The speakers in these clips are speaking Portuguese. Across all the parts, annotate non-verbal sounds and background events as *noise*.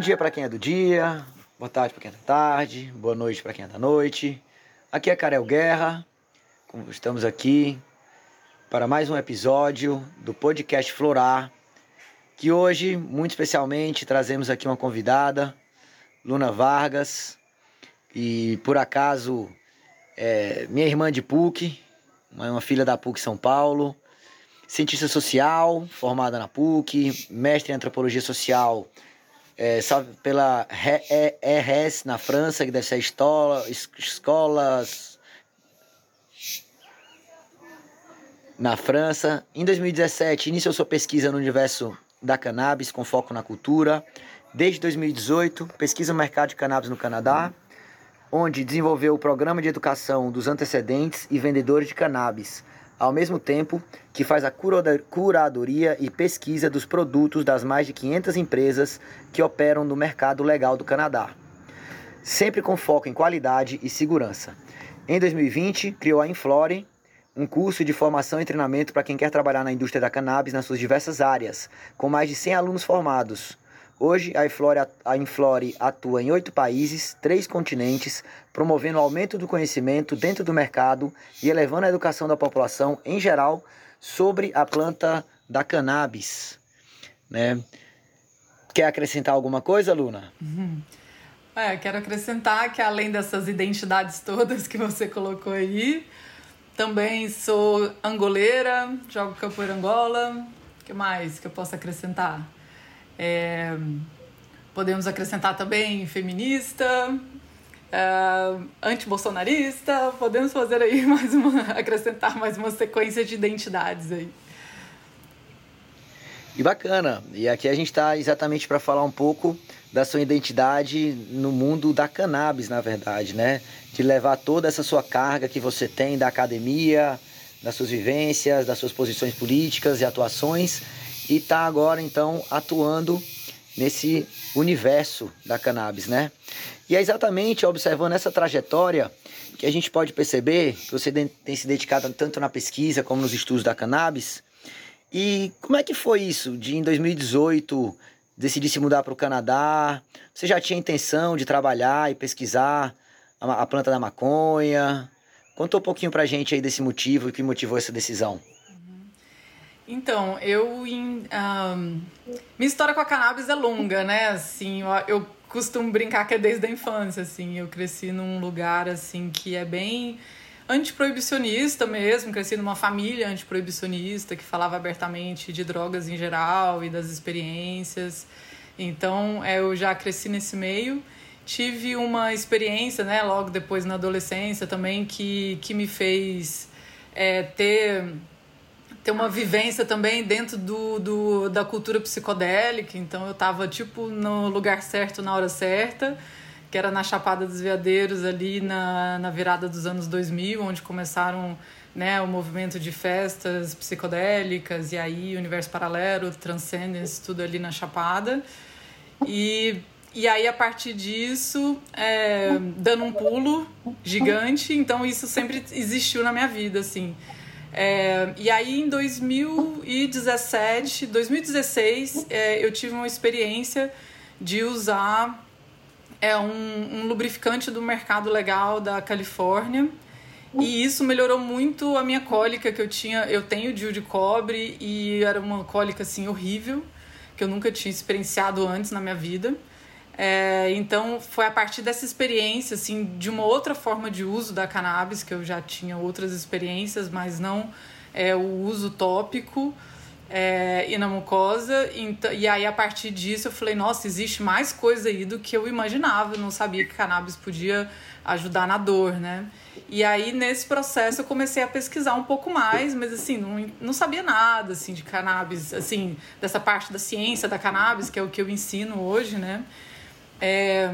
Dia para quem é do dia, boa tarde para quem é da tarde, boa noite para quem é da noite. Aqui é Karel Guerra, estamos aqui para mais um episódio do podcast Florar, que hoje, muito especialmente, trazemos aqui uma convidada, Luna Vargas, e por acaso é minha irmã de PUC, uma filha da PUC São Paulo, cientista social, formada na PUC, mestre em antropologia social é, pela RS na França, que deve ser escola, escolas na França. Em 2017, iniciou sua pesquisa no universo da cannabis, com foco na cultura. Desde 2018, pesquisa no mercado de cannabis no Canadá, onde desenvolveu o programa de educação dos antecedentes e vendedores de cannabis, ao mesmo tempo que faz a curadoria e pesquisa dos produtos das mais de 500 empresas que operam no mercado legal do Canadá, sempre com foco em qualidade e segurança. Em 2020, criou a Inflore, um curso de formação e treinamento para quem quer trabalhar na indústria da cannabis nas suas diversas áreas, com mais de 100 alunos formados, Hoje, a Inflore, atua em oito países, três continentes, promovendo o aumento do conhecimento dentro do mercado e elevando a educação da população em geral sobre a planta da cannabis. Né? Quer acrescentar alguma coisa, Luna? Uhum. É, quero acrescentar que além dessas identidades todas que você colocou aí, também sou angoleira, jogo capoeira Angola. O que mais que eu posso acrescentar? É, podemos acrescentar também feminista, é, antibolsonarista, podemos fazer aí *laughs* mais uma, acrescentar mais uma sequência de identidades aí. E bacana. E aqui a gente está exatamente para falar um pouco da sua identidade no mundo da cannabis, na verdade, né? De levar toda essa sua carga que você tem da academia, das suas vivências, das suas posições políticas e atuações e está agora então atuando nesse universo da cannabis, né? E é exatamente observando essa trajetória que a gente pode perceber que você tem se dedicado tanto na pesquisa como nos estudos da cannabis. E como é que foi isso de em 2018 decidir se mudar para o Canadá? Você já tinha intenção de trabalhar e pesquisar a, a planta da maconha? Conta um pouquinho para a gente aí desse motivo e que motivou essa decisão. Então, eu. Um, minha história com a cannabis é longa, né? Assim, eu, eu costumo brincar que é desde a infância, assim. Eu cresci num lugar, assim, que é bem antiproibicionista mesmo, cresci numa família antiproibicionista que falava abertamente de drogas em geral e das experiências. Então, é, eu já cresci nesse meio. Tive uma experiência, né, logo depois na adolescência também, que, que me fez é, ter ter uma vivência também dentro do, do, da cultura psicodélica. Então eu estava tipo no lugar certo na hora certa, que era na Chapada dos Veadeiros, ali na, na virada dos anos 2000, onde começaram né, o movimento de festas psicodélicas, e aí Universo Paralelo, Transcendence, tudo ali na Chapada. E, e aí, a partir disso, é, dando um pulo gigante, então isso sempre existiu na minha vida, assim. É, e aí em 2017, 2016, é, eu tive uma experiência de usar é, um, um lubrificante do mercado legal da Califórnia. E isso melhorou muito a minha cólica que eu tinha. Eu tenho DIU de cobre e era uma cólica assim horrível, que eu nunca tinha experienciado antes na minha vida. É, então foi a partir dessa experiência, assim, de uma outra forma de uso da cannabis, que eu já tinha outras experiências, mas não é, o uso tópico é, e na mucosa. Então, e aí, a partir disso, eu falei, nossa, existe mais coisa aí do que eu imaginava. Eu não sabia que cannabis podia ajudar na dor, né? E aí, nesse processo, eu comecei a pesquisar um pouco mais, mas assim, não, não sabia nada assim, de cannabis, assim, dessa parte da ciência da cannabis, que é o que eu ensino hoje, né? É,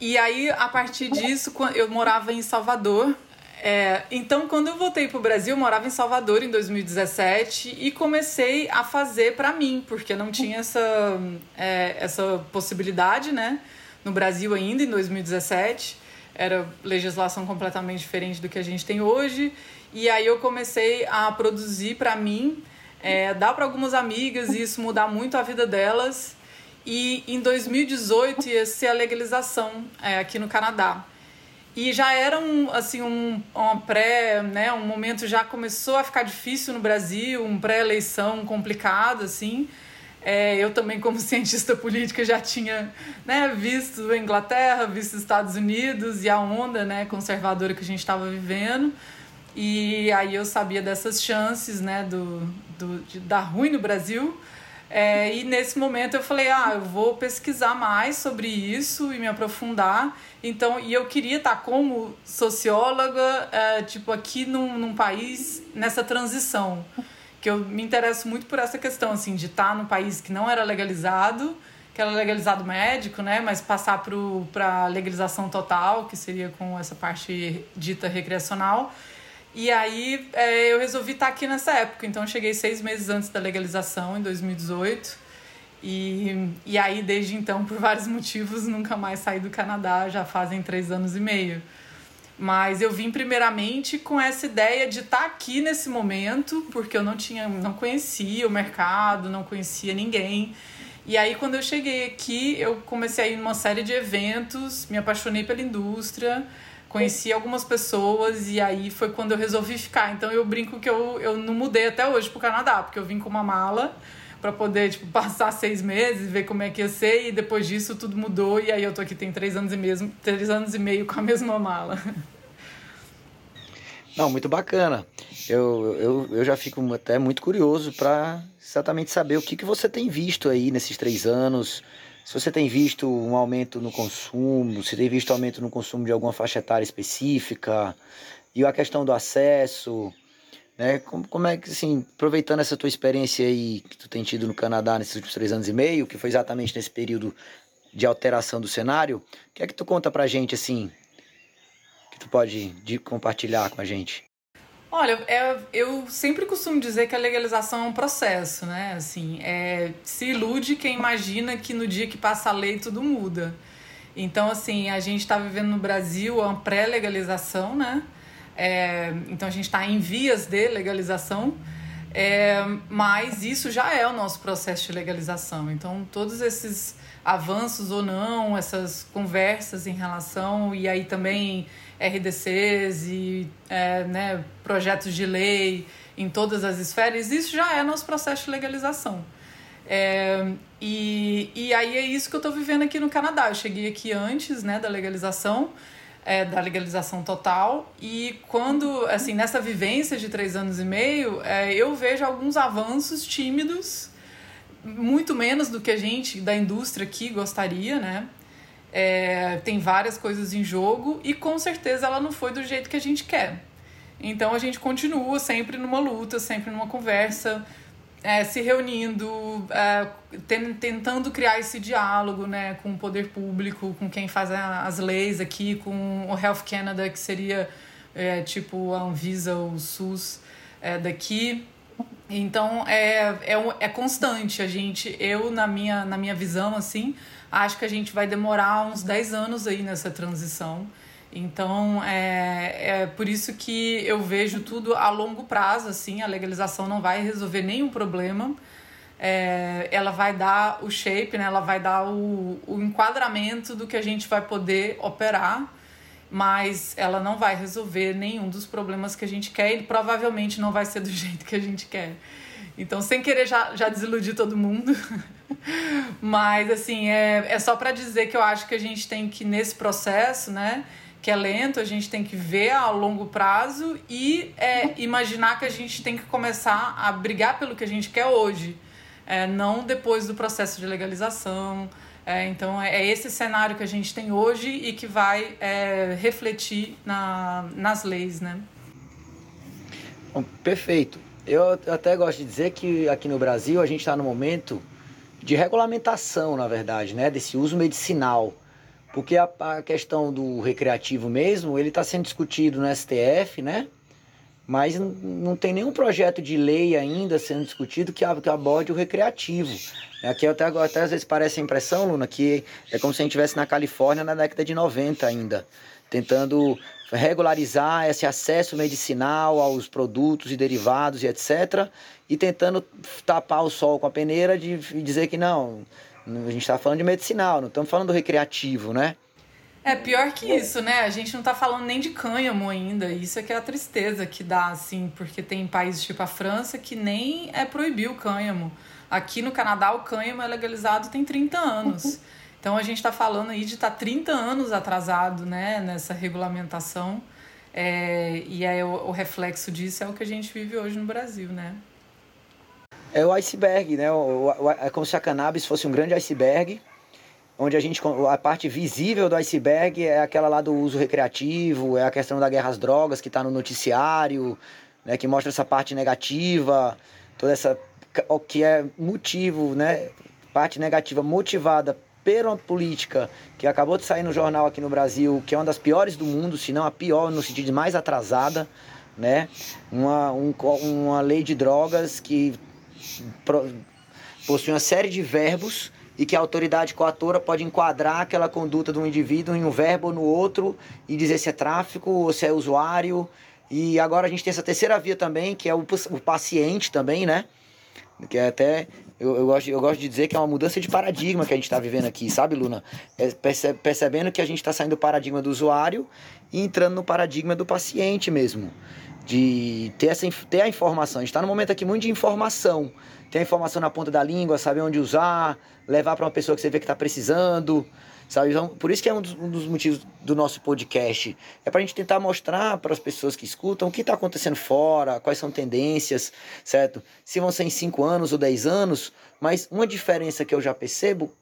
e aí, a partir disso, eu morava em Salvador. É, então, quando eu voltei para o Brasil, eu morava em Salvador em 2017 e comecei a fazer para mim, porque não tinha essa, é, essa possibilidade, né? No Brasil ainda, em 2017. Era legislação completamente diferente do que a gente tem hoje. E aí eu comecei a produzir para mim, é, dar para algumas amigas e isso mudar muito a vida delas. E em 2018 ia ser a legalização é, aqui no Canadá. E já era um, assim, um, uma pré, né, um momento já começou a ficar difícil no Brasil, um pré-eleição complicado, assim. É, eu também, como *laughs* cientista política, já tinha né, visto a Inglaterra, visto os Estados Unidos e a onda né, conservadora que a gente estava vivendo. E aí eu sabia dessas chances né, do, do, de dar ruim no Brasil. É, e nesse momento eu falei, ah, eu vou pesquisar mais sobre isso e me aprofundar. Então, e eu queria estar como socióloga, é, tipo, aqui num, num país nessa transição. Que eu me interesso muito por essa questão, assim, de estar num país que não era legalizado, que era legalizado médico, né? Mas passar para legalização total, que seria com essa parte dita recreacional. E aí é, eu resolvi estar aqui nessa época. Então cheguei seis meses antes da legalização, em 2018. E, e aí, desde então, por vários motivos, nunca mais saí do Canadá, já fazem três anos e meio. Mas eu vim primeiramente com essa ideia de estar aqui nesse momento, porque eu não tinha, não conhecia o mercado, não conhecia ninguém. E aí quando eu cheguei aqui, eu comecei a ir numa série de eventos, me apaixonei pela indústria, conheci algumas pessoas e aí foi quando eu resolvi ficar. Então eu brinco que eu, eu não mudei até hoje pro Canadá, porque eu vim com uma mala para poder, tipo, passar seis meses, ver como é que ia ser, e depois disso tudo mudou, e aí eu tô aqui tem três anos e meio, três anos e meio com a *laughs* mesma mala. Não, muito bacana. Eu, eu, eu já fico até muito curioso para exatamente saber o que, que você tem visto aí nesses três anos. Se você tem visto um aumento no consumo, se tem visto aumento no consumo de alguma faixa etária específica, e a questão do acesso, né? Como, como é que, assim, aproveitando essa tua experiência aí que tu tem tido no Canadá nesses últimos três anos e meio, que foi exatamente nesse período de alteração do cenário, o que é que tu conta pra gente, assim, que tu pode de, compartilhar com a gente? Olha, é, eu sempre costumo dizer que a legalização é um processo, né? Assim, é, se ilude quem imagina que no dia que passa a lei tudo muda. Então, assim, a gente está vivendo no Brasil uma pré-legalização, né? É, então a gente está em vias de legalização, é, mas isso já é o nosso processo de legalização. Então todos esses avanços ou não, essas conversas em relação, e aí também RDCs e é, né, projetos de lei em todas as esferas, isso já é nosso processo de legalização. É, e, e aí é isso que eu estou vivendo aqui no Canadá. Eu cheguei aqui antes né, da legalização, é, da legalização total. E quando, assim, nessa vivência de três anos e meio, é, eu vejo alguns avanços tímidos, muito menos do que a gente da indústria aqui gostaria, né? É, tem várias coisas em jogo e com certeza ela não foi do jeito que a gente quer. Então a gente continua sempre numa luta, sempre numa conversa é, se reunindo, é, tentando criar esse diálogo né, com o poder público, com quem faz as leis aqui, com o Health Canada, que seria é, tipo a Anvisa, o SUS é, daqui. Então é, é, é constante. A gente, eu, na minha, na minha visão, assim, acho que a gente vai demorar uns 10 anos aí nessa transição. Então, é, é por isso que eu vejo tudo a longo prazo, assim, a legalização não vai resolver nenhum problema. É, ela vai dar o shape, né? ela vai dar o, o enquadramento do que a gente vai poder operar, mas ela não vai resolver nenhum dos problemas que a gente quer e provavelmente não vai ser do *laughs* jeito que a gente quer. Então, sem querer já, já desiludir todo mundo, *laughs* mas assim, é, é só para dizer que eu acho que a gente tem que, nesse processo, né? que é lento, a gente tem que ver a longo prazo e é, imaginar que a gente tem que começar a brigar pelo que a gente quer hoje, é, não depois do processo de legalização. É, então, é, é esse cenário que a gente tem hoje e que vai é, refletir na, nas leis, né? Bom, perfeito. Eu até gosto de dizer que aqui no Brasil a gente está no momento de regulamentação, na verdade, né? Desse uso medicinal porque a, a questão do recreativo mesmo, ele está sendo discutido no STF, né? Mas não tem nenhum projeto de lei ainda sendo discutido que, aborde o recreativo. Aqui até, até às vezes parece a impressão, Luna, que é como se a gente estivesse na Califórnia na década de 90 ainda, tentando regularizar esse acesso medicinal aos produtos e derivados e etc. E tentando tapar o sol com a peneira de dizer que não, A gente está falando de medicinal, não estamos falando do recreativo, né? É pior que isso, né? A gente não tá falando nem de cânhamo ainda. Isso é que é a tristeza que dá, assim, porque tem países tipo a França que nem é proibir o cânhamo. Aqui no Canadá, o cânhamo é legalizado tem 30 anos. Então a gente está falando aí de estar tá 30 anos atrasado né, nessa regulamentação. É, e aí o, o, reflexo disso é o que a gente vive hoje no Brasil, né? É o iceberg, né? O, o, é como se a cannabis fosse um grande iceberg, onde a gente a parte visível do iceberg é aquela lá do uso recreativo, é a questão da guerra às drogas que está no noticiário, né, que mostra essa parte negativa, toda essa o que é motivo, né, parte negativa motivada pela política que acabou de sair no jornal aqui no Brasil, que é uma das piores do mundo, se não a pior, no sentido de mais atrasada, né? Uma, um, uma lei de drogas que possui uma série de verbos e que a autoridade coatora pode enquadrar aquela conduta de um indivíduo em um verbo ou no outro e dizer se é tráfico ou se é usuário. E agora a gente tem essa terceira via também, que é o, o paciente também, né? Que é até eu, eu, gosto, eu gosto de dizer que é uma mudança de paradigma que a gente está vivendo aqui, sabe, Luna? É, percebendo que a gente está saindo do paradigma do usuário e entrando no paradigma do paciente mesmo. De ter, essa, ter a informação. A gente está num momento aqui muito de informação. Ter a informação na ponta da língua, saber onde usar, levar para uma pessoa que você vê que está precisando. Sabe? Então, por isso que é um dos, um dos motivos do nosso podcast. É para a gente tentar mostrar para as pessoas que escutam o que está acontecendo fora, quais são tendências, certo? Se vão ser em 5 anos ou 10 anos, mas uma diferença que eu já percebo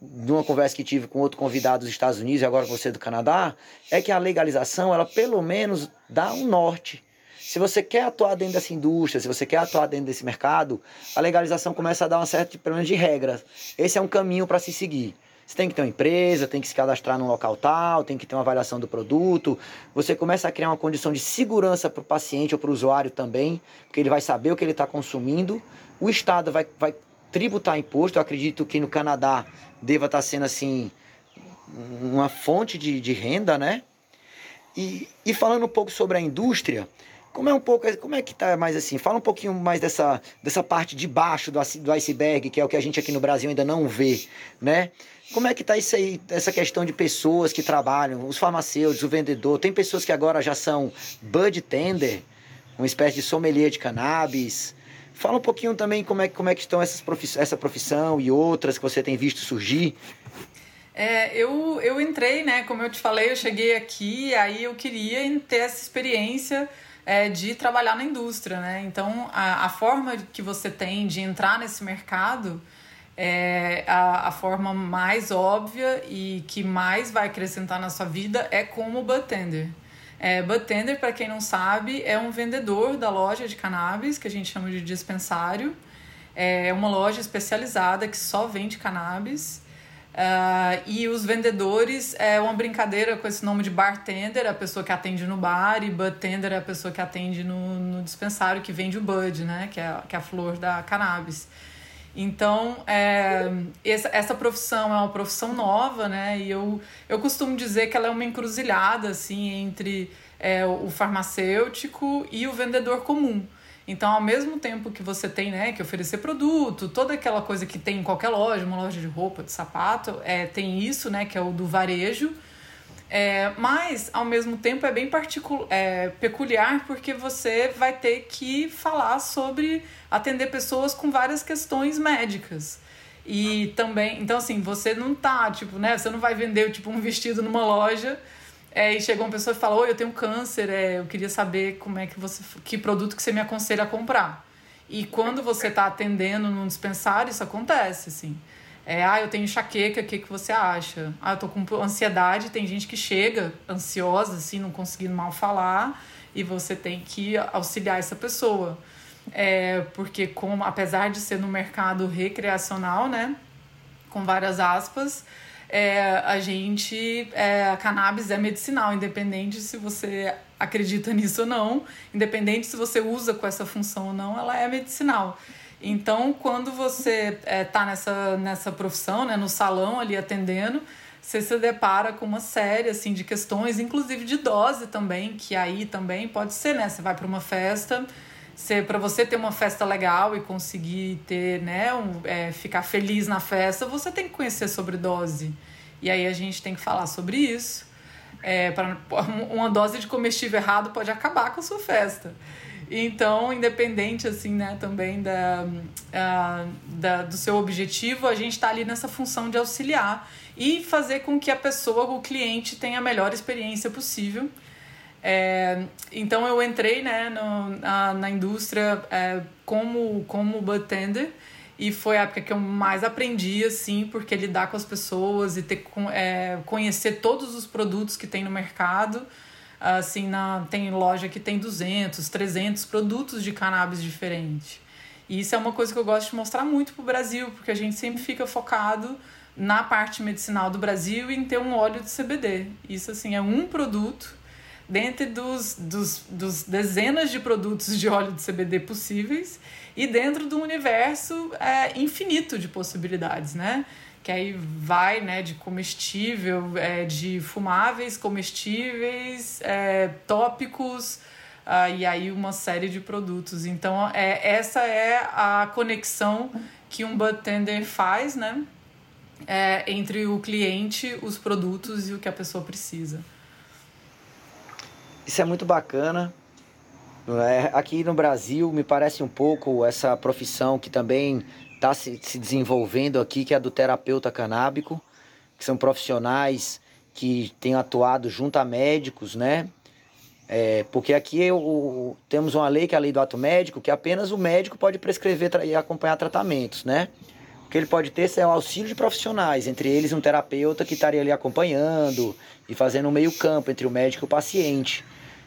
de uma conversa que tive com outro convidado dos Estados Unidos e agora você do Canadá, é que a legalização, ela pelo menos dá um norte. Se você quer atuar dentro dessa indústria, se você quer atuar dentro desse mercado, a legalização começa a dar uma certa, pelo menos, de regras. Esse é um caminho para se seguir. Você tem que ter uma empresa, tem que se cadastrar num local tal, tem que ter uma avaliação do produto. Você começa a criar uma condição de segurança para o paciente ou para o usuário também, porque ele vai saber o que ele está consumindo. O Estado vai, vai tributar imposto. Eu acredito que no Canadá deva estar tá sendo assim uma fonte de, de renda, né? E, e falando um pouco sobre a indústria, como é um pouco, como é que tá mais assim? Fala um pouquinho mais dessa, dessa parte de baixo do, do iceberg, que é o que a gente aqui no Brasil ainda não vê, né? Como é que tá isso aí, essa questão de pessoas que trabalham, os farmacêuticos, o vendedor? Tem pessoas que agora já são bud tender, uma espécie de sommelier de cannabis. Fala um pouquinho também como é, como é que estão essas profiss essa profissão e outras que você tem visto surgir. É, eu, eu entrei, né? Como eu te falei, eu cheguei aqui, aí eu queria ter essa experiência é, de trabalhar na indústria, né? Então, a, a forma que você tem de entrar nesse mercado é a, a forma mais óbvia e que mais vai acrescentar na sua vida é como bartender. É, bartender, para quem não sabe, é um vendedor da loja de cannabis, que a gente chama de dispensário. É uma loja especializada que só vende cannabis. Uh, e os vendedores é uma brincadeira com esse nome de bartender, a pessoa que atende no bar, e bartender é a pessoa que atende no, no dispensário, que vende o bud, né? Que é, que é a flor da cannabis. Então, é, essa, essa profissão é uma profissão nova, né? E eu, eu costumo dizer que ela é uma encruzilhada, assim, entre é, o farmacêutico e o vendedor comum. Então, ao mesmo tempo que você tem né, que oferecer produto, toda aquela coisa que tem em qualquer loja, uma loja de roupa, de sapato, é, tem isso, né, que é o do varejo. É, mas, ao mesmo tempo, é bem é, peculiar porque você vai ter que falar sobre atender pessoas com várias questões médicas. E também, então assim, você não tá, tipo, né? Você não vai vender tipo um vestido numa loja é, e chegou uma pessoa e falou: Oi, eu tenho câncer, é, eu queria saber como é que você. que produto que você me aconselha a comprar. E quando você está atendendo num dispensário, isso acontece, assim. É, ah, eu tenho enxaqueca, o que, que você acha? Ah, eu tô com ansiedade, tem gente que chega ansiosa, assim, não conseguindo mal falar, e você tem que auxiliar essa pessoa. É, porque como, apesar de ser no mercado recreacional, né, com várias aspas, é, a gente, é, a cannabis é medicinal, independente se você acredita *laughs* nisso ou não, independente se você usa com essa função ou não, ela é medicinal. Então, quando você está é, nessa, nessa profissão, né, no salão ali atendendo, você se depara com uma série assim, de questões, inclusive de dose também, que aí também pode ser, né? Você vai para uma festa, para você ter uma festa legal e conseguir ter, né, um, é, ficar feliz na festa, você tem que conhecer sobre dose. E aí a gente tem que falar sobre isso. É, pra, *laughs* uma dose de comestível errado pode acabar com a sua festa. Então, independente assim, né, também da, uh, da, do seu objetivo, a gente está ali nessa função de auxiliar e fazer com que a pessoa, o cliente, tenha a melhor experiência possível é, então eu entrei né, no, na, na indústria é, como, como bartender e foi a época que eu mais aprendi, assim, porque lidar com as pessoas e ter, é, conhecer todos os produtos que tem no mercado. Assim, na, tem loja que tem 200, 300 produtos de cannabis diferentes. E isso é uma coisa que eu gosto de mostrar muito pro Brasil, porque a gente sempre fica focado na parte medicinal do Brasil e em ter um óleo de CBD. Isso, assim, é um produto dentre dos, dos, dos dezenas de produtos de óleo de CBD possíveis e dentro do universo é, infinito de possibilidades, né? Que aí vai né, de comestível, é, de fumáveis, comestíveis, é, tópicos, uh, e aí uma série de produtos. Então, é, essa é a conexão que um bartender faz, né? É, entre o cliente, os produtos e o que a pessoa precisa. Isso é muito bacana. É, aqui no Brasil, me parece um pouco essa profissão que também está se, se desenvolvendo aqui, que é a do terapeuta canábico, que são profissionais que têm atuado junto a médicos, né? É, porque aqui eu, temos uma lei que é a lei do ato médico, que apenas o médico pode prescrever e acompanhar tratamentos, né? O que ele pode ter é o auxílio de profissionais, entre eles um terapeuta que estaria ali acompanhando e fazendo um meio campo entre o médico e o paciente.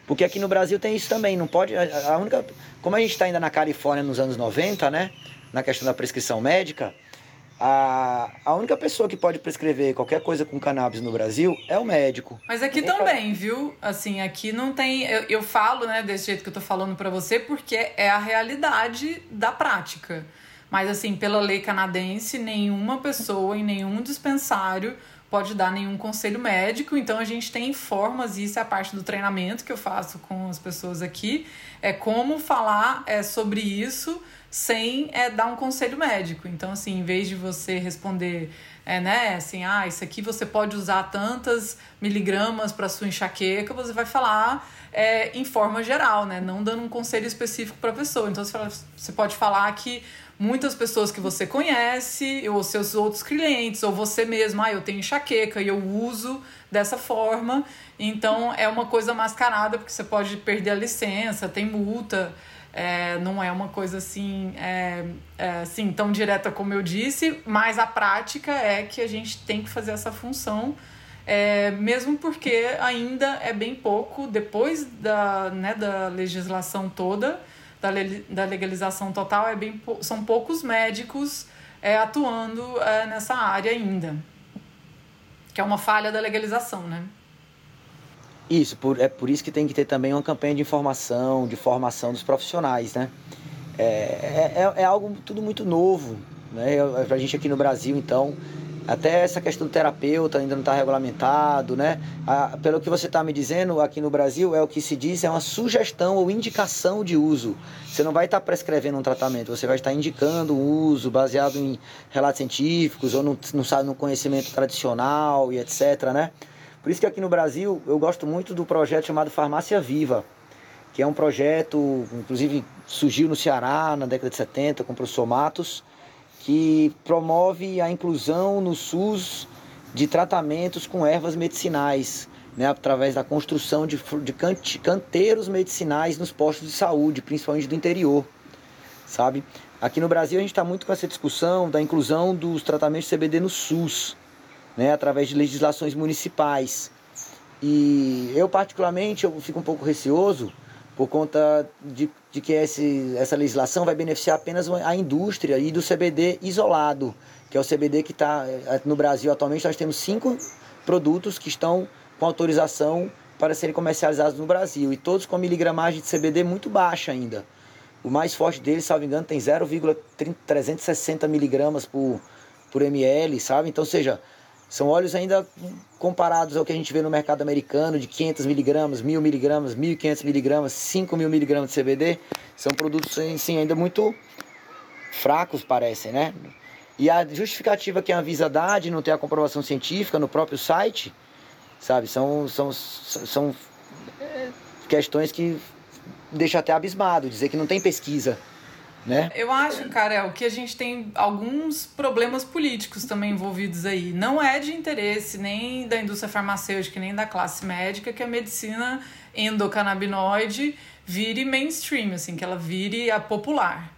Porque aqui no Brasil tem isso também, não pode. A única. Como a gente está ainda na Califórnia nos anos 90, né? Na questão da prescrição médica, a, a única pessoa que pode prescrever qualquer coisa com cannabis no Brasil é o médico. Mas aqui também, viu? Assim, aqui não tem. Eu, eu falo, né, desse jeito que eu tô falando para você, porque é a realidade da prática. Mas, assim, pela lei canadense, nenhuma pessoa em nenhum dispensário pode dar nenhum conselho médico, então a gente tem formas, e isso é a parte do treinamento que eu faço com as pessoas aqui, é como falar é, sobre isso sem é, dar um conselho médico. Então, assim, em vez de você responder, é, né, assim, ah, isso aqui você pode usar tantas miligramas para sua enxaqueca, você vai falar é, em forma geral, né, não dando um conselho específico para a pessoa. Então, você, fala, você pode falar que muitas pessoas que você conhece, ou seus outros clientes, ou você mesmo, ah, eu tenho enxaqueca e eu uso dessa forma. Então é uma coisa mascarada, porque você pode perder a licença, tem multa. É, não é uma coisa assim, é, é, assim tão direta como eu disse, mas a prática é que a gente tem que fazer essa função. É, mesmo porque ainda é bem pouco depois da, né, da legislação toda, da, da legalização total, é bem, são poucos médicos é, atuando é, nessa área ainda. Que é uma falha da legalização, né? Isso, por, é por isso que tem que ter também uma campanha de informação, de formação dos profissionais, né? É, é, é, é algo tudo muito novo, né? Pra gente aqui no Brasil, então, até essa questão do terapeuta ainda não está regulamentado, né? Pelo que você está me dizendo, aqui no Brasil é o que se diz, é uma sugestão ou indicação de uso. Você não vai estar tá prescrevendo um tratamento, você vai estar indicando um uso baseado em relatos científicos ou no, no, no conhecimento tradicional e etc, né? Por isso que aqui no Brasil eu gosto muito do projeto chamado Farmácia Viva, que é um projeto, inclusive surgiu no Ceará na década de 70 com o professor Matos, que promove a inclusão no SUS de tratamentos com ervas medicinais, né, através da construção de, de canteiros medicinais nos postos de saúde, principalmente do interior, sabe? Aqui no Brasil a gente está muito com essa discussão da inclusão dos tratamentos de CBD no SUS, né, através de legislações municipais. E eu particularmente eu fico um pouco receoso por conta de, de que esse, essa legislação vai beneficiar apenas a indústria e do CBD isolado, que é o CBD que está eh, no Brasil atualmente. Nós temos cinco produtos que estão com autorização para serem comercializados no Brasil e todos com miligramagem de CBD muito baixa ainda. O mais forte deles, salvo engano, tem 0,360 miligramas por, por ml, sabe? Então, seja, São óleos ainda comparados ao que a gente vê no mercado americano, de 500 miligramas, 1000 miligramas, 1500 miligramas, 5000 miligramas de CBD. São produtos assim, ainda muito fracos, parecem, né? E a justificativa que a Anvisa dá de não ter a comprovação científica no próprio site, sabe? São, são, são questões que deixam até abismado, dizer que não tem pesquisa né? Eu acho, Karel, que a gente tem alguns problemas políticos também envolvidos aí. Não é de interesse nem da indústria farmacêutica, nem da classe médica que a medicina endocannabinoide vire mainstream, assim, que ela vire a popular.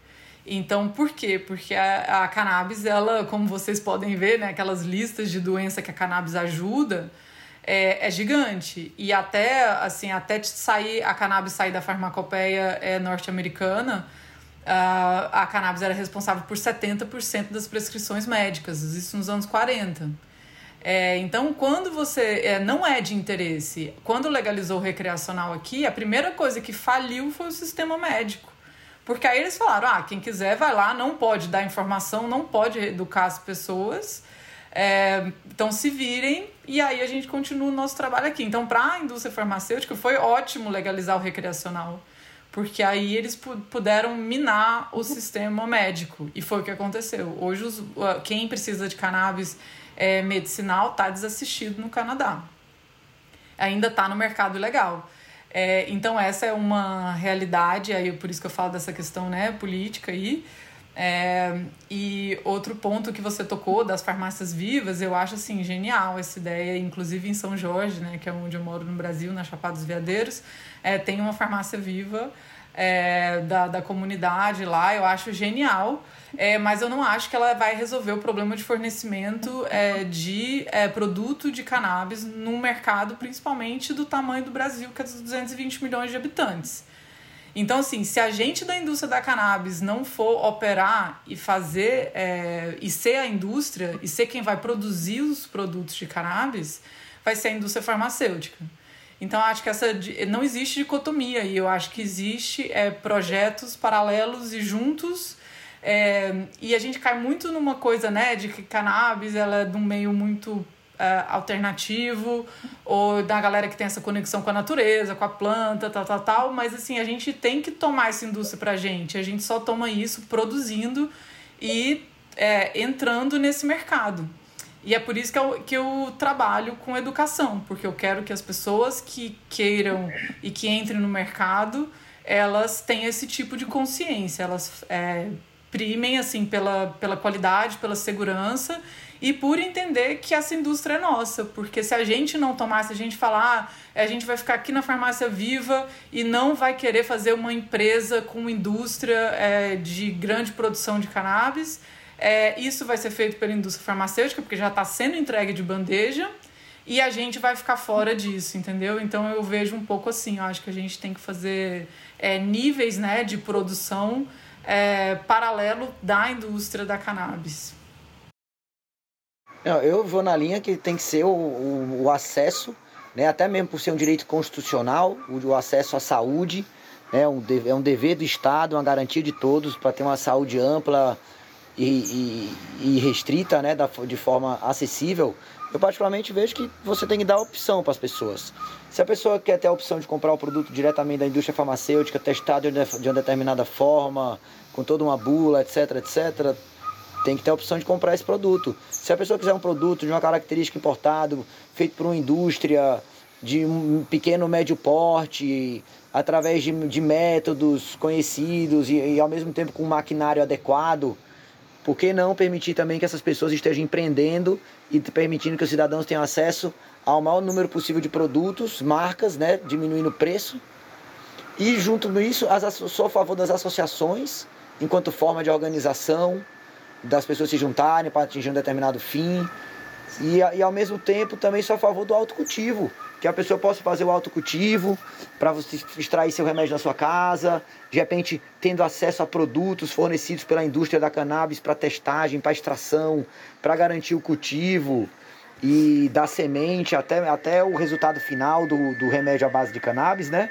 Então, por quê? Porque a, a cannabis, ela, como vocês podem ver, né, aquelas listas de doença que a cannabis ajuda, é, é, gigante. E até, assim, até sair, a cannabis sair da farmacopeia é, norte-americana, uh, a cannabis era responsável por 70% das prescrições médicas, isso nos anos 40. É, então, quando você é, não é de interesse, quando legalizou o recreacional aqui, a primeira coisa que faliu foi o sistema médico. Porque aí eles falaram: ah, quem quiser vai lá, não pode dar informação, não pode educar as pessoas. É, então se virem e aí a gente continua o nosso trabalho aqui. Então, para a indústria farmacêutica, foi ótimo legalizar o recreacional porque aí eles puderam minar o sistema médico e foi o que aconteceu. Hoje os, quem precisa de cannabis é, medicinal está desassistido no Canadá. Ainda está no mercado legal. É, então essa é uma realidade, aí por isso que eu falo dessa questão né, política aí. É, e outro ponto que você tocou das farmácias vivas, eu acho assim genial essa ideia, inclusive em São Jorge, né, que é onde eu moro no Brasil, na Chapada dos Veadeiros, é, tem uma farmácia viva é, da, da comunidade lá, eu acho genial. É, mas eu não acho que ela vai resolver o problema de fornecimento é, de é, produto de cannabis num mercado, principalmente do tamanho do Brasil, que é dos 220 milhões de habitantes. Então, assim, se a gente da indústria da cannabis não for operar e fazer, é, e ser a indústria, e ser quem vai produzir os produtos de cannabis, vai ser a indústria farmacêutica. Então, acho que essa não existe dicotomia e eu acho que existe é, projetos paralelos e juntos. É, e a gente cai muito numa coisa, né, de que cannabis ela é de um meio muito é, alternativo, ou da galera que tem essa conexão com a natureza, com a planta, tal, tal, tal. Mas, assim, a gente tem que tomar essa indústria pra gente. A gente só toma isso produzindo e é, entrando nesse mercado. E é por isso que eu, que eu trabalho com educação, porque eu quero que as pessoas que queiram e que entrem no mercado, elas tenham esse tipo de consciência, elas é, primem assim pela, pela qualidade, pela segurança e por entender que essa indústria é nossa, porque se a gente não tomar, se a gente falar, ah, a gente vai ficar aqui na farmácia viva e não vai querer fazer uma empresa com indústria é, de grande produção de cannabis, é, isso vai ser feito pela indústria farmacêutica, porque já está sendo entregue de bandeja, e a gente vai ficar fora disso, entendeu? Então eu vejo um pouco assim, eu acho que a gente tem que fazer é, níveis né, de produção é, paralelo da indústria da cannabis. Não, eu vou na linha que tem que ser o, o, o acesso, né, até mesmo por ser um direito constitucional, o, o acesso à saúde, né, um, é um dever do Estado, uma garantia de todos para ter uma saúde ampla, e, e, e restrita, né, da, de forma acessível, eu particularmente vejo que você tem que dar opção para as pessoas. Se a pessoa quer ter a opção de comprar o produto diretamente da indústria farmacêutica, testado de uma determinada forma, com toda uma bula, etc, etc, tem que ter a opção de comprar esse produto. Se a pessoa quiser um produto de uma característica importado, feito por uma indústria de um pequeno médio porte, através de, de métodos conhecidos e, e ao mesmo tempo com um maquinário adequado, por que não permitir também que essas pessoas estejam empreendendo e permitindo que os cidadãos tenham acesso ao maior número possível de produtos, marcas, né, diminuindo o preço? E junto com isso, as, sou a favor das associações, enquanto forma de organização, das pessoas se juntarem para atingir um determinado fim. E, e ao mesmo tempo também sou a favor do autocultivo, que a pessoa possa fazer o autocultivo para você extrair seu remédio na sua casa, de repente tendo acesso a produtos fornecidos pela indústria da cannabis para testagem, para extração, para garantir o cultivo e da semente até, até o resultado final do, do remédio à base de cannabis, né?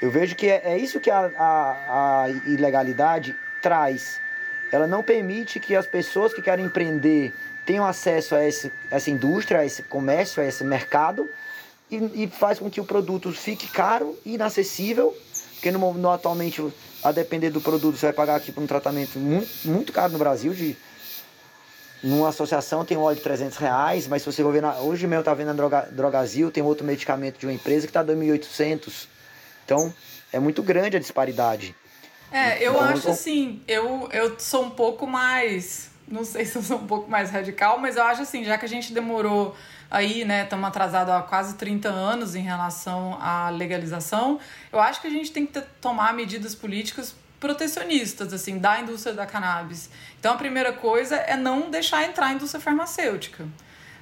Eu vejo que é, é isso que a, a, a ilegalidade traz. Ela não permite que as pessoas que querem empreender tenham acesso a esse, essa indústria, a esse comércio, a esse mercado e, e faz com que o produto fique caro e inacessível, porque no, no, atualmente, a depender do produto, você vai pagar aqui por um tratamento muito, muito caro no Brasil, de numa associação tem um óleo de 300 reais, mas se você for ver, na, hoje mesmo tá vendo na Droga, Drogazil, tem outro medicamento de uma empresa que está 2.800. Então, é muito grande a disparidade. É, eu então, acho assim, eu, eu sou um pouco mais, não sei *laughs* se eu sou um pouco mais radical, mas eu acho assim, já que a gente demorou aí, né, estamos atrasados há quase 30 anos em relação à legalização, eu acho que a gente tem que tomar medidas políticas protecionistas, assim, da indústria da cannabis. Então, a primeira coisa é não deixar entrar a indústria farmacêutica.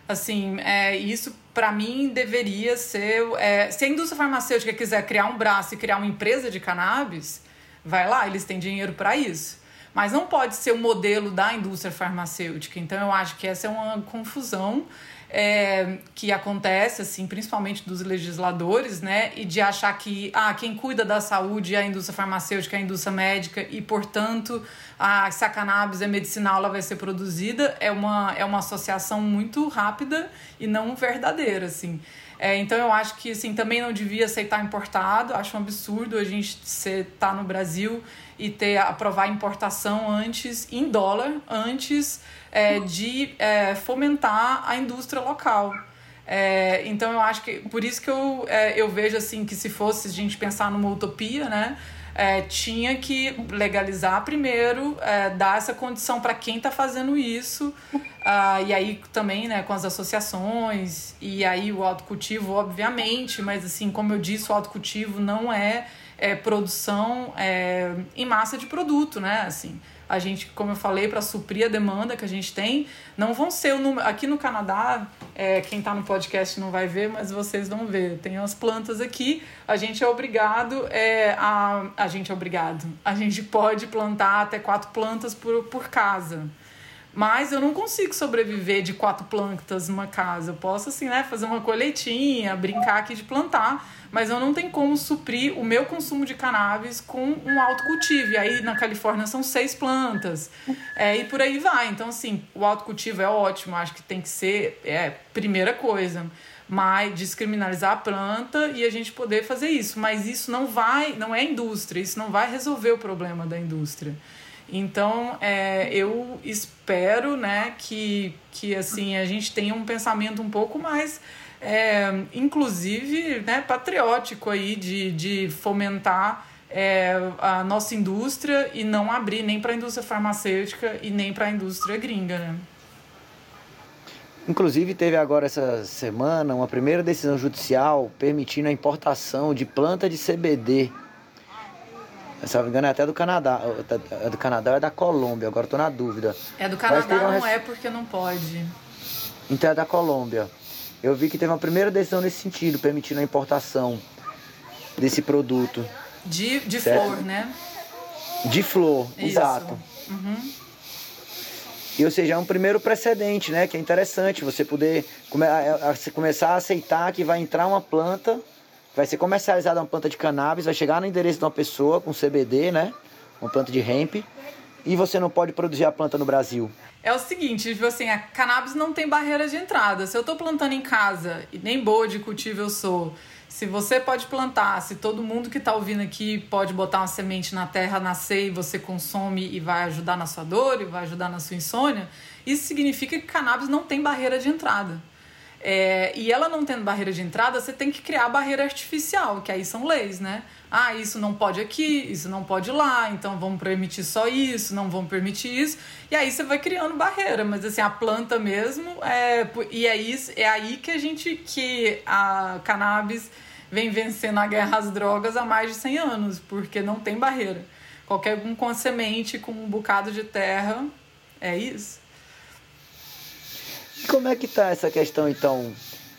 Assim, é, isso para mim deveria ser. É, se a indústria farmacêutica quiser criar um braço e criar uma empresa de cannabis, vai lá, eles têm dinheiro para isso. Mas não pode ser o modelo da indústria farmacêutica. Então, eu acho que essa é uma confusão é, que acontece, assim, principalmente dos legisladores, né? E de achar que ah, quem cuida da saúde é a indústria farmacêutica, é a indústria médica, e, portanto, a, se a cannabis é medicinal, ela vai ser produzida, é uma, é uma associação muito rápida e não verdadeira, assim. É, então eu acho que assim, também não devia aceitar importado, acho um absurdo a gente estar tá no Brasil e ter aprovar importação antes em dólar, antes é, de é, fomentar a indústria local. É, então eu acho que por isso que eu, é, eu vejo assim que se fosse a gente pensar numa utopia, né? É, tinha que legalizar primeiro, é, dar essa condição para quem está fazendo isso, uh, e aí também né, com as associações, e aí o autocultivo, obviamente, mas assim, como eu disse, o autocultivo não é, é produção é, em massa de produto, né? Assim, a gente, como eu falei, para suprir a demanda que a gente tem, não vão ser o número. Aqui no Canadá, é, quem está no podcast não vai ver, mas vocês vão ver. Tem as plantas aqui, a gente é obrigado é, a. A gente é obrigado. A gente pode plantar até quatro plantas por, por casa. Mas eu não consigo sobreviver de quatro plantas numa casa. Eu posso, assim, né, fazer uma colheitinha, brincar aqui de plantar, mas eu não tenho como suprir o meu consumo de cannabis com um autocultivo. E aí na Califórnia são seis plantas. É, e por aí vai. Então, assim, o autocultivo é ótimo, acho que tem que ser é, primeira coisa. Mas descriminalizar a planta e a gente poder fazer isso. Mas isso não vai, não é indústria, isso não vai resolver o problema da indústria. Então, é, eu espero né, que, que assim, a gente tenha um pensamento um pouco mais, é, inclusive, né, patriótico aí, de, de fomentar é, a nossa indústria e não abrir nem para a indústria farmacêutica e nem para a indústria gringa. Né? Inclusive, teve agora essa semana uma primeira decisão judicial permitindo a importação de planta de CBD se não me engano, é até do Canadá. É do Canadá ou é da Colômbia? Agora estou na dúvida. É do Canadá, não res... é porque não pode. Então é da Colômbia. Eu vi que teve uma primeira decisão nesse sentido, permitindo a importação desse produto. De, de flor, né? De flor, Isso. exato. Uhum. E, ou seja, é um primeiro precedente, né? Que é interessante você poder come a, a, começar a aceitar que vai entrar uma planta vai ser comercializada uma planta de cannabis, vai chegar no endereço de uma pessoa com CBD, né? Uma planta de hemp. E você não pode produzir a planta no Brasil. É o seguinte, tipo assim, a cannabis não tem barreira de entrada. Se eu estou plantando em casa e nem boa de cultivo eu sou, se você pode plantar, se todo mundo que está ouvindo aqui pode botar uma semente na terra, nascer e você consome e vai ajudar na sua dor e vai ajudar na sua insônia, isso significa que cannabis não tem barreira de entrada. É, e ela não tendo barreira de entrada, você tem que criar a barreira artificial, que aí são leis, né? Ah, isso não pode aqui, isso não pode lá, então vamos permitir só isso, não vamos permitir isso. E aí você vai criando barreira, mas assim, a planta mesmo, é, e é, isso, é aí que a gente, que a cannabis vem vencendo a guerra às drogas há mais de 100 anos, porque não tem barreira. Qualquer um com semente, com um bocado de terra, é isso. E como é que está essa questão, então,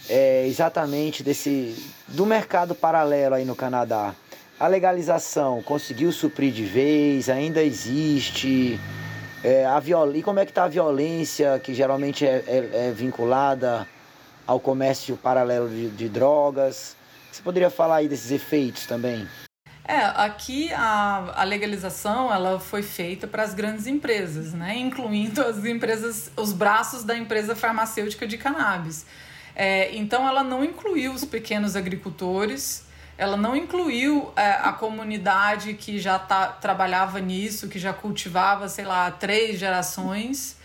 é, exatamente desse do mercado paralelo aí no Canadá? A legalização conseguiu suprir de vez? Ainda existe? É, a viol... E como é que está a violência, que geralmente é, é, é, vinculada ao comércio paralelo de, de drogas? Você poderia falar aí desses efeitos também? É, aqui a, a legalização ela foi feita para as grandes empresas, né? incluindo as empresas, os braços da empresa farmacêutica de cannabis. É, então ela não incluiu os pequenos agricultores, ela não incluiu é, a comunidade que já tá, trabalhava nisso, que já cultivava, sei lá, três gerações.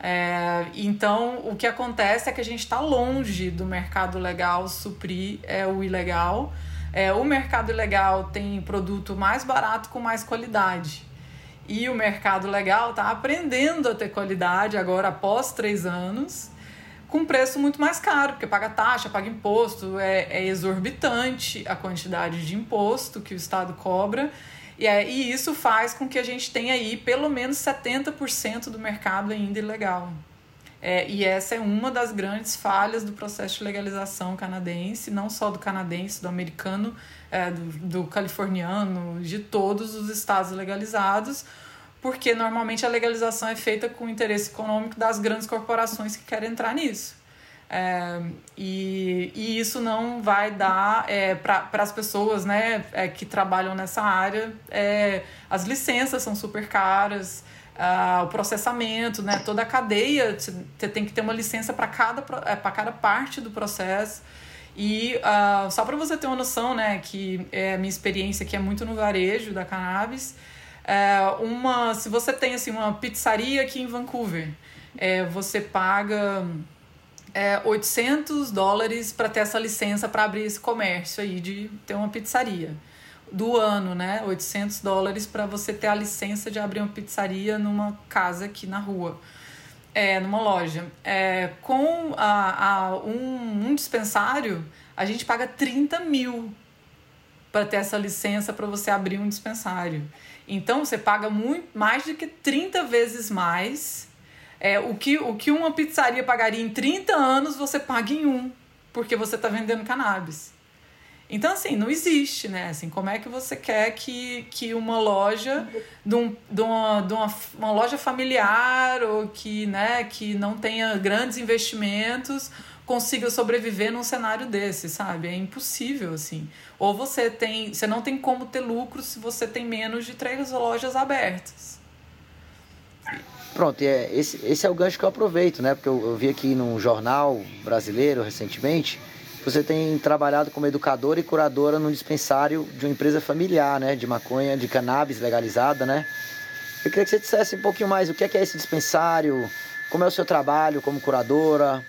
É, então o que acontece é que a gente está longe do mercado legal suprir é, o ilegal. É, o mercado ilegal tem produto mais barato com mais qualidade. E o mercado legal está aprendendo a ter qualidade agora após três anos, com preço muito mais caro, porque paga taxa, paga imposto, é, é exorbitante a quantidade de imposto que o Estado cobra. E, é, e isso faz com que a gente tenha aí pelo menos 70% do mercado ainda ilegal. É, e essa é uma das grandes falhas do processo de legalização canadense, não só do canadense, do americano, é, do, do californiano, de todos os estados legalizados, porque normalmente a legalização é feita com o interesse econômico das grandes corporações que querem entrar nisso. É, e, e isso não vai dar é, para as pessoas né, é, que trabalham nessa área. É, as licenças são super caras, o processamento, né? Toda a cadeia, você tem que ter uma licença para cada, é, cada parte do processo. E uh, só para você ter uma noção, né, que é a minha experiência que é muito no varejo da cannabis, é uma, se você tem assim uma pizzaria aqui em Vancouver, é, você paga é, 800 dólares para ter essa licença para abrir esse comércio aí de ter uma pizzaria do ano, né? 800 dólares para você ter a licença de abrir uma pizzaria numa casa aqui na rua, é, numa loja. É, com a, a um, um dispensário, a gente paga 30 mil para ter essa licença para você abrir um dispensário. Então você paga muito mais do que 30 vezes mais. É, o, que, o que uma pizzaria pagaria em 30 anos, você paga em um, porque você está vendendo cannabis. Então, assim, não existe, né? Assim, como é que você quer que, que uma loja, de, um, de, uma, de uma, uma loja familiar ou que, né, que não tenha grandes investimentos consiga sobreviver num cenário desse, sabe? É impossível, assim. Ou você tem. Você não tem como ter lucro se você tem menos de três lojas abertas. Pronto, é, esse, esse é o gancho que eu aproveito, né? Porque eu, eu vi aqui num jornal brasileiro recentemente você tem trabalhado como educadora e curadora no dispensário de uma empresa familiar, né? De maconha, de cannabis legalizada, né? Eu queria que você dissesse um pouquinho mais o que é, que é esse dispensário, como é o seu trabalho como curadora.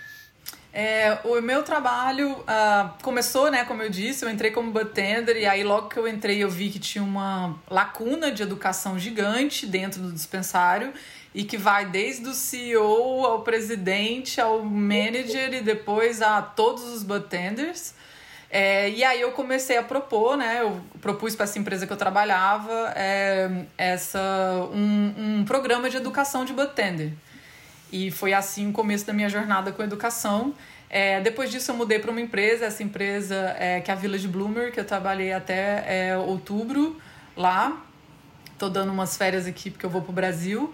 É, o meu trabalho uh, começou, né, como eu disse, eu entrei como bartender e aí logo que eu entrei eu vi que tinha uma lacuna de educação gigante dentro do dispensário e que vai desde o CEO ao presidente, ao manager e depois a todos os bartenders. É, e aí eu comecei a propor, né? Eu propus para essa empresa que eu trabalhava é, essa, um, um programa de educação de bartender. E foi assim o começo da minha jornada com educação. É, depois disso eu mudei para uma empresa, essa empresa é, que é a Village Bloomer, que eu trabalhei até é, outubro lá. Tô dando umas férias aqui porque eu vou pro Brasil.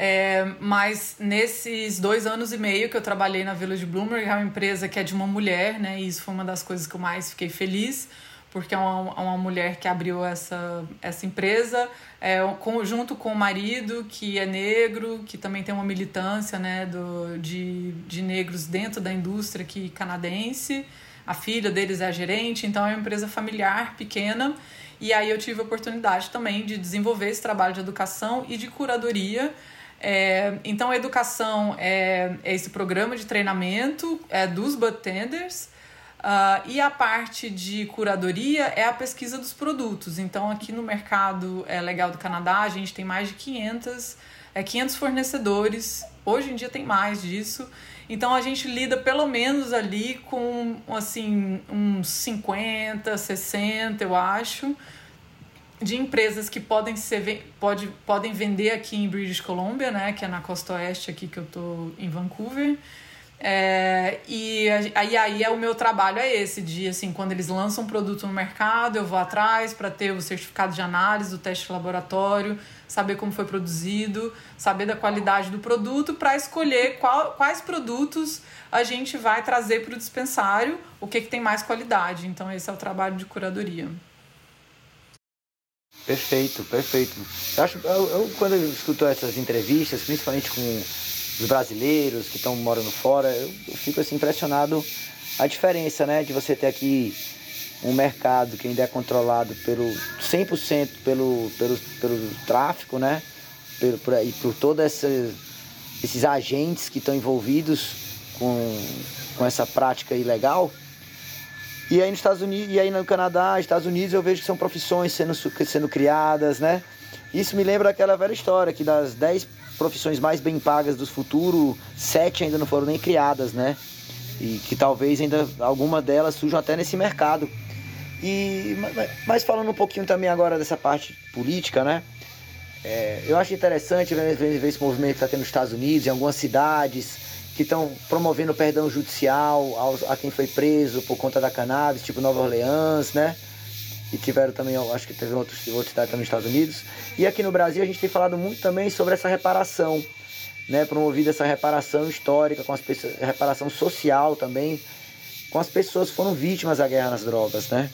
É, mas nesses dois anos e meio que eu trabalhei na Village Bloomer, que é uma empresa que é de uma mulher, né? E isso foi uma das coisas que eu mais fiquei feliz, porque é uma, uma mulher que abriu essa, essa empresa, é, junto com o marido, que é negro, que também tem uma militância né, do, de, de negros dentro da indústria aqui canadense. A filha deles é a gerente, então é uma empresa familiar, pequena. E aí eu tive a oportunidade também de desenvolver esse trabalho de educação e de curadoria é, então, a educação é, é, esse programa de treinamento é, dos bartenders uh, e a parte de curadoria é a pesquisa dos produtos. Então, aqui no mercado é, legal do Canadá, a gente tem mais de 500, é, 500 fornecedores. Hoje em dia tem mais disso. Então, a gente lida pelo menos ali com assim, uns 50, 60, eu acho de empresas que podem ser pode, podem vender aqui em British Columbia, né, que é na costa oeste aqui que eu tô em Vancouver. É, e aí, aí é o meu trabalho é esse de assim quando eles lançam um produto no mercado eu vou atrás para ter o certificado de análise do teste de laboratório saber como foi produzido saber da qualidade do produto para escolher qual, quais produtos a gente vai trazer para o dispensário o que, que tem mais qualidade então esse é o trabalho de curadoria Perfeito, perfeito. Eu acho, eu, eu, quando eu escuto essas entrevistas, principalmente com os brasileiros que estão morando fora, eu, eu, fico assim impressionado a diferença, né, de você ter aqui um mercado que ainda é controlado pelo 100% pelo, pelo, pelo tráfico, né, pelo, por, e por todos esses, agentes que estão envolvidos com, com essa prática ilegal e aí nos Estados Unidos, e aí no Canadá, Estados Unidos, eu vejo que são profissões sendo, sendo criadas, né? Isso me lembra aquela velha história que das 10 profissões mais bem pagas do futuro, sete ainda não foram nem criadas, né? E que talvez ainda alguma delas surjam até nesse mercado. E mas falando um pouquinho também agora dessa parte política, né? É, eu acho interessante ver, ver esse movimento que está tendo nos Estados Unidos, em algumas cidades, que estão promovendo perdão judicial aos, a quem foi preso por conta da cannabis, tipo Nova Orleans, né? E tiveram também, acho que teve outros, outros também nos Estados Unidos. E aqui no Brasil a gente tem falado muito também sobre essa reparação, né? Promovida essa reparação histórica, com as pessoas, reparação social também, com as pessoas que foram vítimas da guerra nas drogas, né?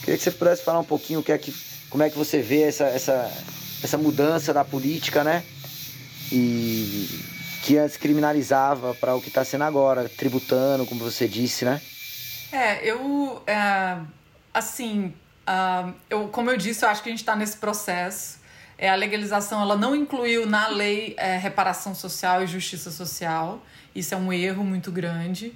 Queria que você pudesse falar um pouquinho o que é que, como é que você vê essa, essa, essa mudança da política, né? E que antes criminalizava para o que está sendo agora, tributando, como você disse, né? É, eu. É, assim, uh, eu, como eu disse, eu acho que a gente está nesse processo. É, a legalização ela não incluiu na lei é, reparação social e justiça social. Isso é um erro muito grande.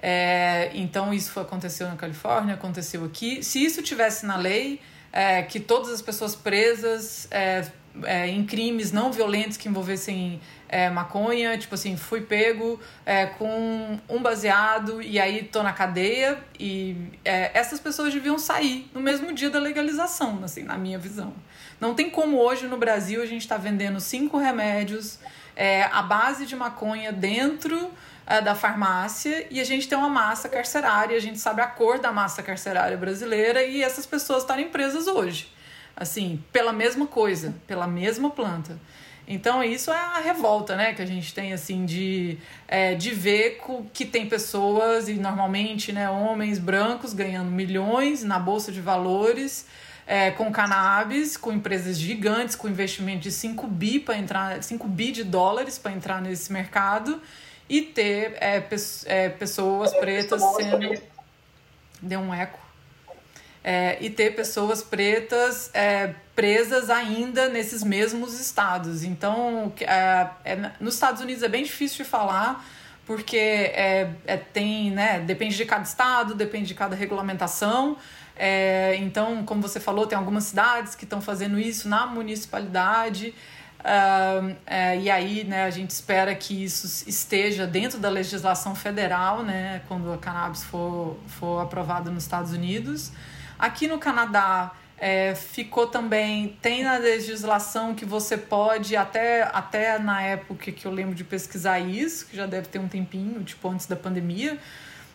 É, então, isso aconteceu na Califórnia, aconteceu aqui. Se isso tivesse na lei, é, que todas as pessoas presas é, é, em crimes não violentos que envolvessem é, maconha, tipo assim, fui pego é, com um baseado e aí tô na cadeia e é, essas pessoas deviam sair no mesmo dia da legalização, assim, na minha visão. Não tem como hoje no Brasil a gente tá vendendo cinco remédios é, base de maconha dentro é, da farmácia e a gente tem uma massa carcerária, a gente sabe a cor da massa carcerária brasileira e essas pessoas estarem presas hoje assim, pela mesma coisa, pela mesma planta. Então, isso é a revolta, né, que a gente tem, assim, de, é, de ver que tem pessoas, e normalmente, né, homens brancos ganhando milhões na bolsa de valores, é, com cannabis, com empresas gigantes, com investimento de 5 bi para entrar, 5 bi de dólares para entrar nesse mercado, e ter é, pe é, pessoas pretas sendo. Deu um eco é, e ter pessoas pretas é, presas ainda nesses mesmos estados. Então, é, é, nos Estados Unidos é bem difícil de falar, porque é, é, tem, né, depende de cada estado, depende de cada regulamentação. É, então, como você falou, tem algumas cidades que estão fazendo isso na municipalidade. Uh, e aí, né, a gente espera que isso esteja dentro da legislação federal, né, quando a cannabis for, for aprovada nos Estados Unidos. Aqui no Canadá é, ficou também, tem na legislação que você pode, até, até na época que eu lembro de pesquisar isso, que já deve ter um tempinho, tipo antes da pandemia,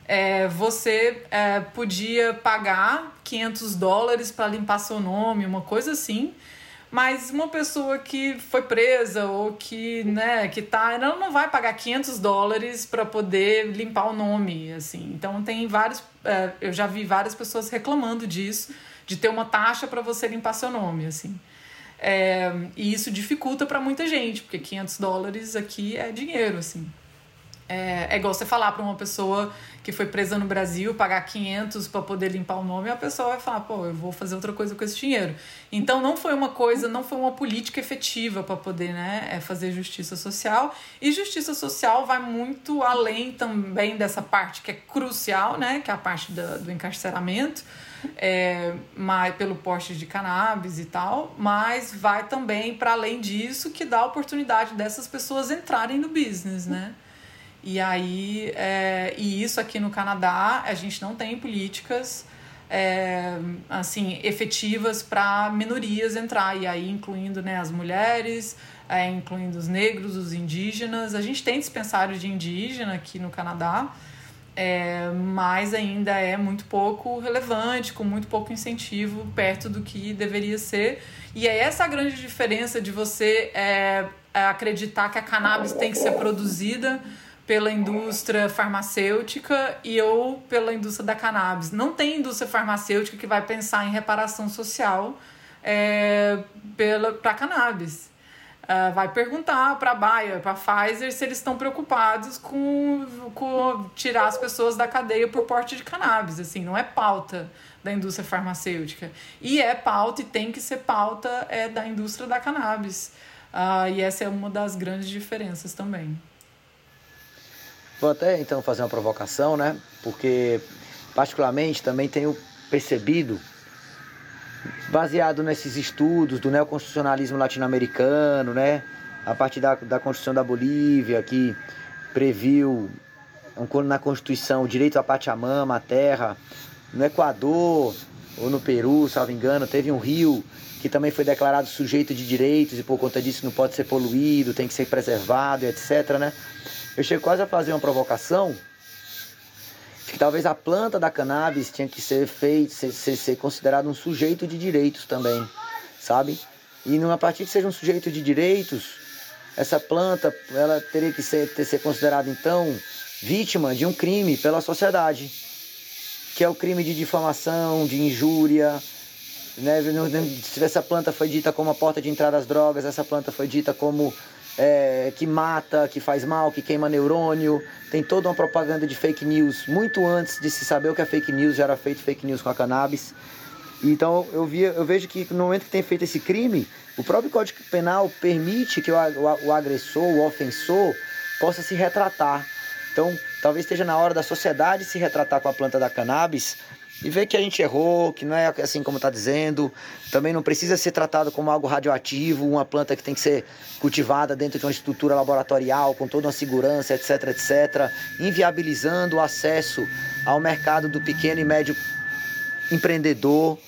é, você é, podia pagar 500 dólares para limpar seu nome, uma coisa assim. Mas uma pessoa que foi presa ou que, né, que tá, ela não vai pagar 500 dólares para poder limpar o nome, assim. Então tem vários, é, eu já vi várias pessoas reclamando disso, de ter uma taxa para você limpar seu nome, assim. É, e isso dificulta para muita gente, porque 500 dólares aqui é dinheiro, assim. É, é igual você falar para uma pessoa que foi presa no Brasil, pagar 500 para poder limpar o nome, a pessoa vai falar, pô, eu vou fazer outra coisa com esse dinheiro. Então não foi uma coisa, não foi uma política efetiva para poder né, é, fazer justiça social. E justiça social vai muito além também dessa parte que é crucial, né, que é a parte da, do encarceramento. É, mas, pelo porte de cannabis e tal, mas vai também para além disso que dá a oportunidade dessas pessoas entrarem no business, né? E aí, é, e isso aqui no Canadá, a gente não tem políticas é, assim efetivas para minorias entrar, e aí incluindo né, as mulheres, é, incluindo os negros, os indígenas. A gente tem dispensário de indígena aqui no Canadá, é, mas ainda é muito pouco relevante, com muito pouco incentivo perto do que deveria ser. E é essa a grande diferença de você é, é acreditar que a cannabis tem que ser produzida pela indústria farmacêutica e ou pela indústria da cannabis. Não tem indústria farmacêutica que vai pensar em reparação social é, para cannabis. Uh, vai perguntar para a Bayer, para a Pfizer, se eles estão preocupados com, com tirar as pessoas da cadeia por porte de cannabis. Assim, não é pauta da indústria farmacêutica. E é pauta, e tem que ser pauta é, da indústria da cannabis. Uh, e essa é uma das grandes diferenças também. Vou até então fazer uma provocação, né? Porque, particularmente, também tenho percebido baseado nesses estudos do neoconstitucionalismo latino-americano, né? A partir da, da Constituição da Bolívia, que previu na Constituição o direito à Pachamama, à terra. No Equador ou no Peru, salvo engano, teve um rio que também foi declarado sujeito de direitos e por conta disso não pode ser poluído, tem que ser preservado, etc, né? Eu chego quase a fazer uma provocação que talvez a planta da cannabis tinha que ser feito, ser, ser, ser considerado um sujeito de direitos também, sabe? E numa partir que seja um sujeito de direitos, essa planta ela teria que ser, ter, ser considerada então vítima de um crime pela sociedade, que é o crime de difamação, de injúria, né? Se essa planta foi dita como a porta de entrada às drogas, essa planta foi dita como é, que mata, que faz mal, que queima neurônio. Tem toda uma propaganda de fake news. Muito antes de se saber o que é fake news, já era feito fake news com a cannabis. Então eu, via, eu vejo que no momento que tem feito esse crime, o próprio Código Penal permite que o, o, o agressor, o ofensor, possa se retratar. Então talvez esteja na hora da sociedade se retratar com a planta da cannabis e ver que a gente errou, que não é assim como está dizendo. Também não precisa ser tratado como algo radioativo, uma planta que tem que ser cultivada dentro de uma estrutura laboratorial, com toda uma segurança, etc, etc, inviabilizando o acesso ao mercado do pequeno e médio empreendedor,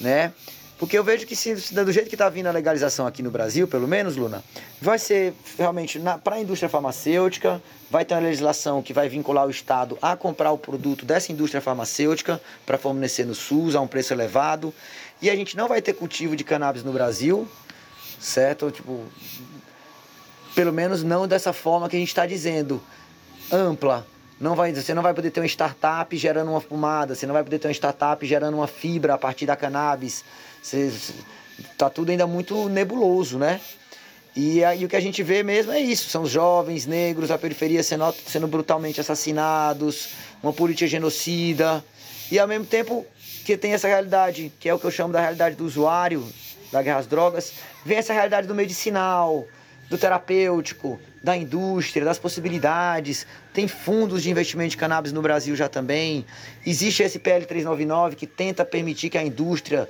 né? Porque eu vejo que se, do jeito que está vindo a legalização aqui no Brasil, pelo menos, Luna, vai ser realmente para a indústria farmacêutica, vai ter uma legislação que vai vincular o Estado a comprar o produto dessa indústria farmacêutica para fornecer no SUS a um preço elevado. E a gente não vai ter cultivo de cannabis no Brasil, certo? Tipo, pelo menos não dessa forma que a gente está dizendo, ampla. Não vai, você não vai poder ter uma startup gerando uma pomada, você não vai poder ter uma startup gerando uma fibra a partir da cannabis. Você, tá tudo ainda muito nebuloso, né? E aí o que a gente vê mesmo é isso, são jovens negros, a periferia sendo, sendo brutalmente assassinados, uma política genocida, e ao mesmo tempo que tem essa realidade, que é o que eu chamo da realidade do usuário, da guerra às drogas, vem essa realidade do medicinal, do terapêutico, da indústria, das possibilidades. Tem fundos de investimento de cannabis no Brasil já também. Existe esse PL 399 que tenta permitir que a indústria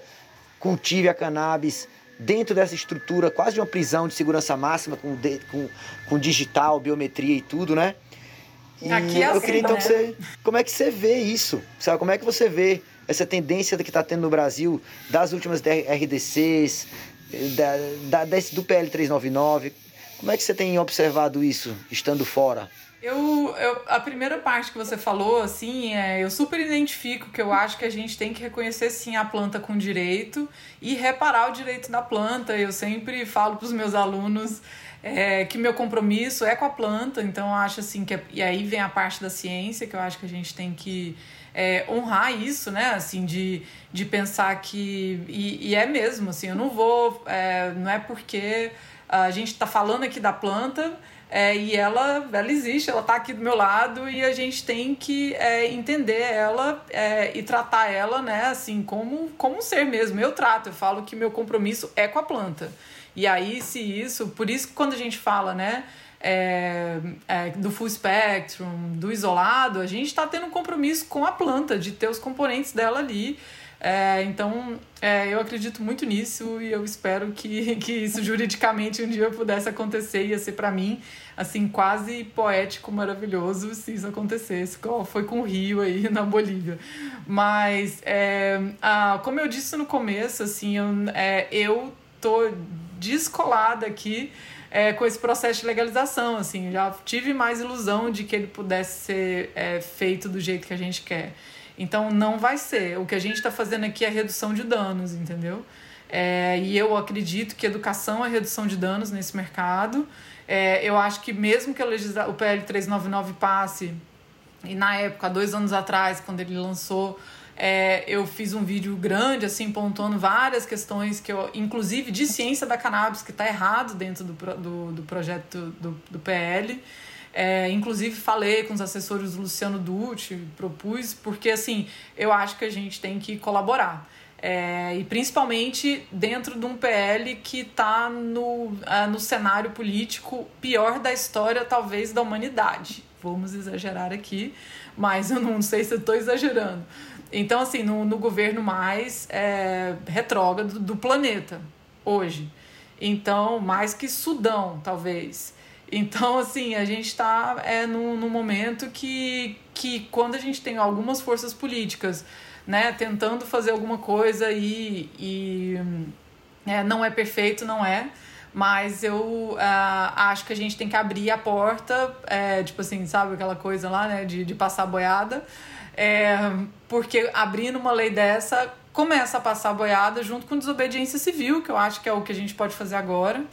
cultive a cannabis dentro dessa estrutura, quase de uma prisão de segurança máxima, com, de, com, com digital, biometria e tudo, né? E Aqui é eu queria assim, então né? que você. Como é que você vê isso? Sabe? Como é que você vê essa tendência que está tendo no Brasil das últimas RDCs, da, da, desse, do PL 399? Como é que você tem observado isso, estando fora? Eu, eu, a primeira parte que você falou, assim, é, eu super identifico que eu acho que a gente tem que reconhecer sim a planta com direito e reparar o direito da planta. Eu sempre falo para os meus alunos é, que meu compromisso é com a planta, então eu acho assim que. É, e aí vem a parte da ciência, que eu acho que a gente tem que é, honrar isso, né? Assim, de, de pensar que. E, e é mesmo, assim, eu não vou. É, não é porque a gente está falando aqui da planta é, e ela, ela existe, ela está aqui do meu lado e a gente tem que é, entender ela é, e tratar ela, né, assim, como, como um ser mesmo. Eu trato, eu falo que meu compromisso é com a planta. E aí, se isso, por isso que quando a gente fala, né, é, é, do full spectrum, do isolado, a gente está tendo um compromisso com a planta, de ter os componentes dela ali. É, então, é, eu acredito muito nisso e eu espero que, *laughs* que isso juridicamente um dia pudesse acontecer. Ia ser para mim, assim, quase poético, maravilhoso se isso acontecesse, como foi com o Rio aí *laughs* na Bolívia. Mas, é, como eu disse no começo, assim, eu, é, eu tô descolada aqui é, com esse processo de legalização, assim, já tive mais ilusão de que ele pudesse ser é, feito do jeito que a gente quer. Então não vai ser. O que a gente está fazendo aqui é redução de danos, entendeu? É, e eu acredito que educação é redução de danos nesse mercado. É, eu acho que mesmo que legisla... o PL 399 passe, e na época, dois anos atrás, quando ele lançou, É, eu fiz um vídeo grande, assim, pontuando várias questões que eu, inclusive de ciência da cannabis, que está errado dentro do, do, do projeto do, do PL. É, inclusive falei com os assessores do Luciano Dutti, propus, porque assim, eu acho que a gente tem que colaborar. É, e principalmente dentro de um PL que está no, uh, no cenário político pior da história, talvez, da humanidade. Vamos exagerar aqui, mas eu não sei se estou exagerando. Então, assim, no, no governo mais é, retrógrado do planeta, hoje. Então, mais que Sudão, talvez. Então, assim, a gente está é, num, num momento que, que, quando a gente tem algumas forças políticas né, tentando fazer alguma coisa e, e é, não é perfeito, não é. Mas eu uh, acho que a gente tem que abrir a porta, é, tipo assim, sabe aquela coisa lá, né, de, de passar boiada. É, porque abrindo uma lei dessa, começa a passar boiada junto com desobediência civil, que eu acho que é o que a gente pode fazer agora,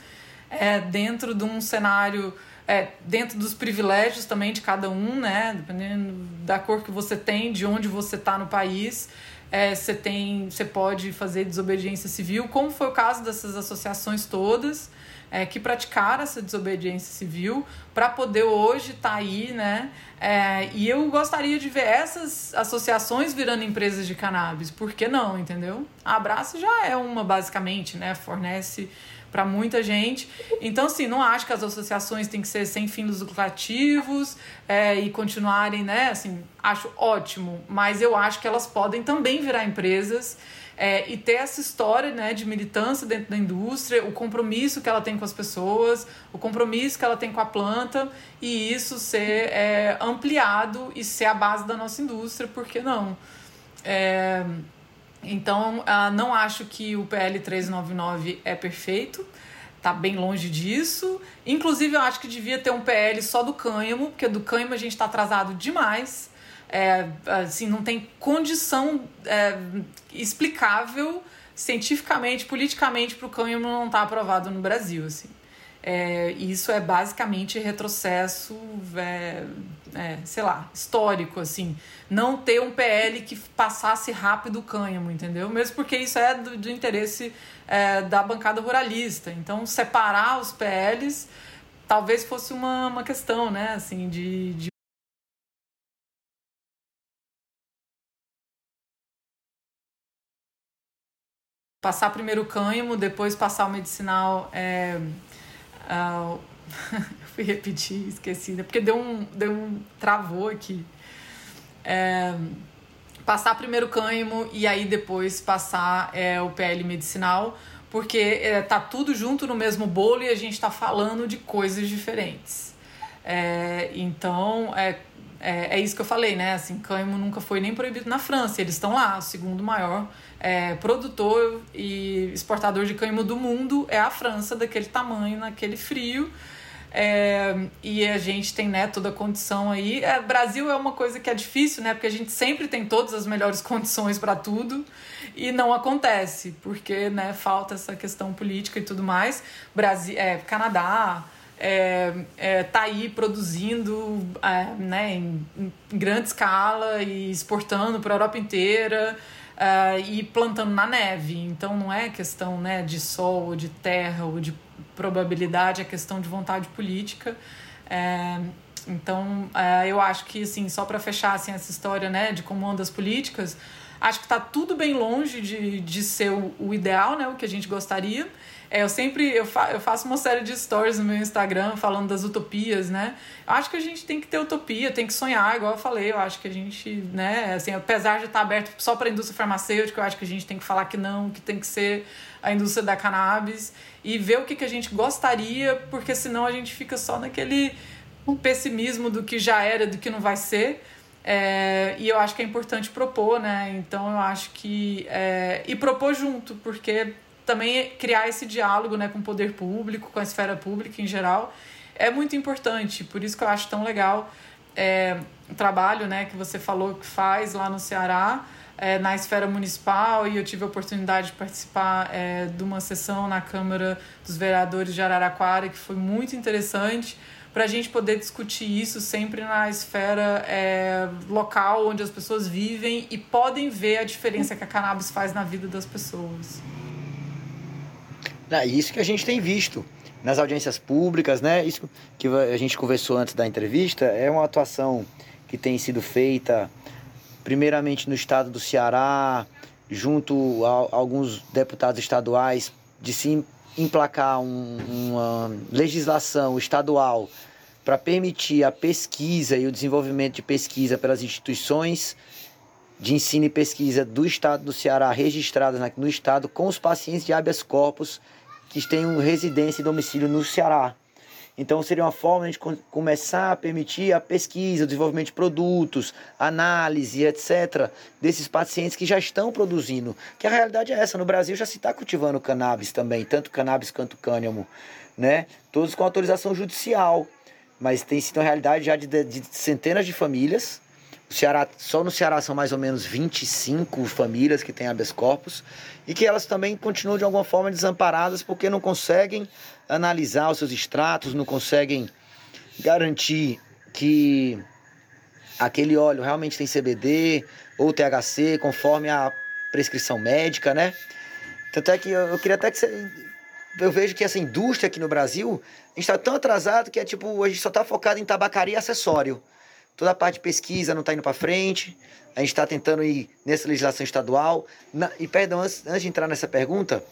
é, dentro de um cenário, é, dentro dos privilégios também de cada um, né? Dependendo da cor que você tem, de onde você está no país. É, você tem você pode fazer desobediência civil, como foi o caso dessas associações todas é, que praticaram essa desobediência civil para poder hoje estar tá aí, né? É, e eu gostaria de ver essas associações virando empresas de cannabis. Por que não, entendeu? A Abraço já é uma, basicamente, né? Fornece para muita gente. Então, assim, não acho que as associações têm que ser sem fins lucrativos é, e continuarem, né? Assim, acho ótimo, mas eu acho que elas podem também virar empresas é, e ter essa história né, de militância dentro da indústria, o compromisso que ela tem com as pessoas, o compromisso que ela tem com a planta, e isso ser é, ampliado e ser a base da nossa indústria, por que não? É, então, ah, não acho que o PL 399 é perfeito, tá bem longe disso. Inclusive, eu acho que devia ter um PL só do cânhamo, porque do cânhamo a gente está atrasado demais é, assim, não tem condição é, explicável cientificamente, politicamente, para o cânhamo não estar tá aprovado no Brasil. Assim. É, isso é basicamente retrocesso, é, é, sei lá, histórico, assim. Não ter um PL que passasse rápido o cânhamo, entendeu? Mesmo porque isso é do, do interesse é, da bancada ruralista. Então, separar os PLs talvez fosse uma, uma questão, né, assim, de, de passar primeiro o cânhamo, depois passar o medicinal. É, *laughs* eu fui repetir, esqueci, né? porque deu um, deu um travou aqui. É, passar primeiro o cânhamo e aí depois passar é, o PL medicinal, porque é, tá tudo junto no mesmo bolo e a gente está falando de coisas diferentes. É, então, é, é, é, isso que eu falei, né? Assim, cânhamo nunca foi nem proibido na França. Eles estão lá, o segundo maior é, produtor e exportador de cânhamo do mundo é a França, daquele tamanho, naquele frio. É, e a gente tem né, toda a condição aí. É, Brasil é uma coisa que é difícil, né? Porque a gente sempre tem todas as melhores *laughs* condições para tudo e não acontece, porque né, falta essa questão política e tudo mais. Brasil, é, Canadá, é, é, tá aí produzindo é, né, em, em, grande escala e exportando para a Europa inteira uh, e plantando na neve. Então não é questão né, de sol ou de terra ou de probabilidade, é questão de vontade política. É, então uh, eu acho que assim, só para fechar assim, essa história né, de como andam as políticas, acho que está tudo bem longe de, de ser o, o ideal, né, o que a gente gostaria. É, eu sempre eu, fa eu faço uma série de stories no meu Instagram falando das utopias, né? Eu acho que a gente tem que ter utopia, tem que sonhar, igual eu falei. Eu acho que a gente, né, assim, apesar de estar aberto só para a indústria farmacêutica, eu acho que a gente tem que falar que não, que tem que ser a indústria da cannabis e ver o que, que a gente gostaria, porque senão a gente fica só naquele pessimismo do que já era, do que não vai ser. É, e eu acho que é importante propor, né? Então eu acho que. É, e propor junto, porque também criar esse diálogo né, com o poder público, com a esfera pública em geral, é muito importante. Por isso que eu acho tão legal é, o trabalho né, que você falou que faz lá no Ceará, é, na esfera municipal, e eu tive a oportunidade de participar é, de uma sessão na Câmara dos Vereadores de Araraquara, que foi muito interessante, para a gente poder discutir isso sempre na esfera é, local, onde as pessoas vivem e podem ver a diferença que a cannabis faz na vida das pessoas. É isso que a gente tem visto nas audiências públicas, né? Isso que a gente conversou antes da entrevista é uma atuação que tem sido feita primeiramente no estado do Ceará, junto a alguns deputados estaduais, de se emplacar um, uma legislação estadual para permitir a pesquisa e o desenvolvimento de pesquisa pelas instituições de ensino e pesquisa do estado do Ceará registradas no estado com os pacientes de habeas corpus que tenham residência e domicílio no Ceará. Então seria uma forma de começar a permitir a pesquisa, o desenvolvimento de produtos, análise, etc., desses pacientes que já estão produzindo. Que a realidade é essa, no Brasil já se está cultivando cannabis também, tanto cannabis quanto cânhamo, né? Todos com autorização judicial. Mas tem sido uma realidade já de, de centenas de famílias Ceará, só no Ceará são mais ou menos 25 famílias que têm habeas corpus e que elas também continuam de alguma forma desamparadas porque não conseguem analisar os seus extratos, não conseguem garantir que aquele óleo realmente tem CBD ou THC conforme a prescrição médica, né? Tanto é que eu, queria até que você eu vejo que essa indústria aqui no Brasil, está tão atrasado que é tipo, a gente só está focado em tabacaria e acessório. Toda a parte de pesquisa não está indo para frente. A gente está tentando ir nessa legislação estadual. Na, e, perdão, antes, antes de entrar nessa pergunta,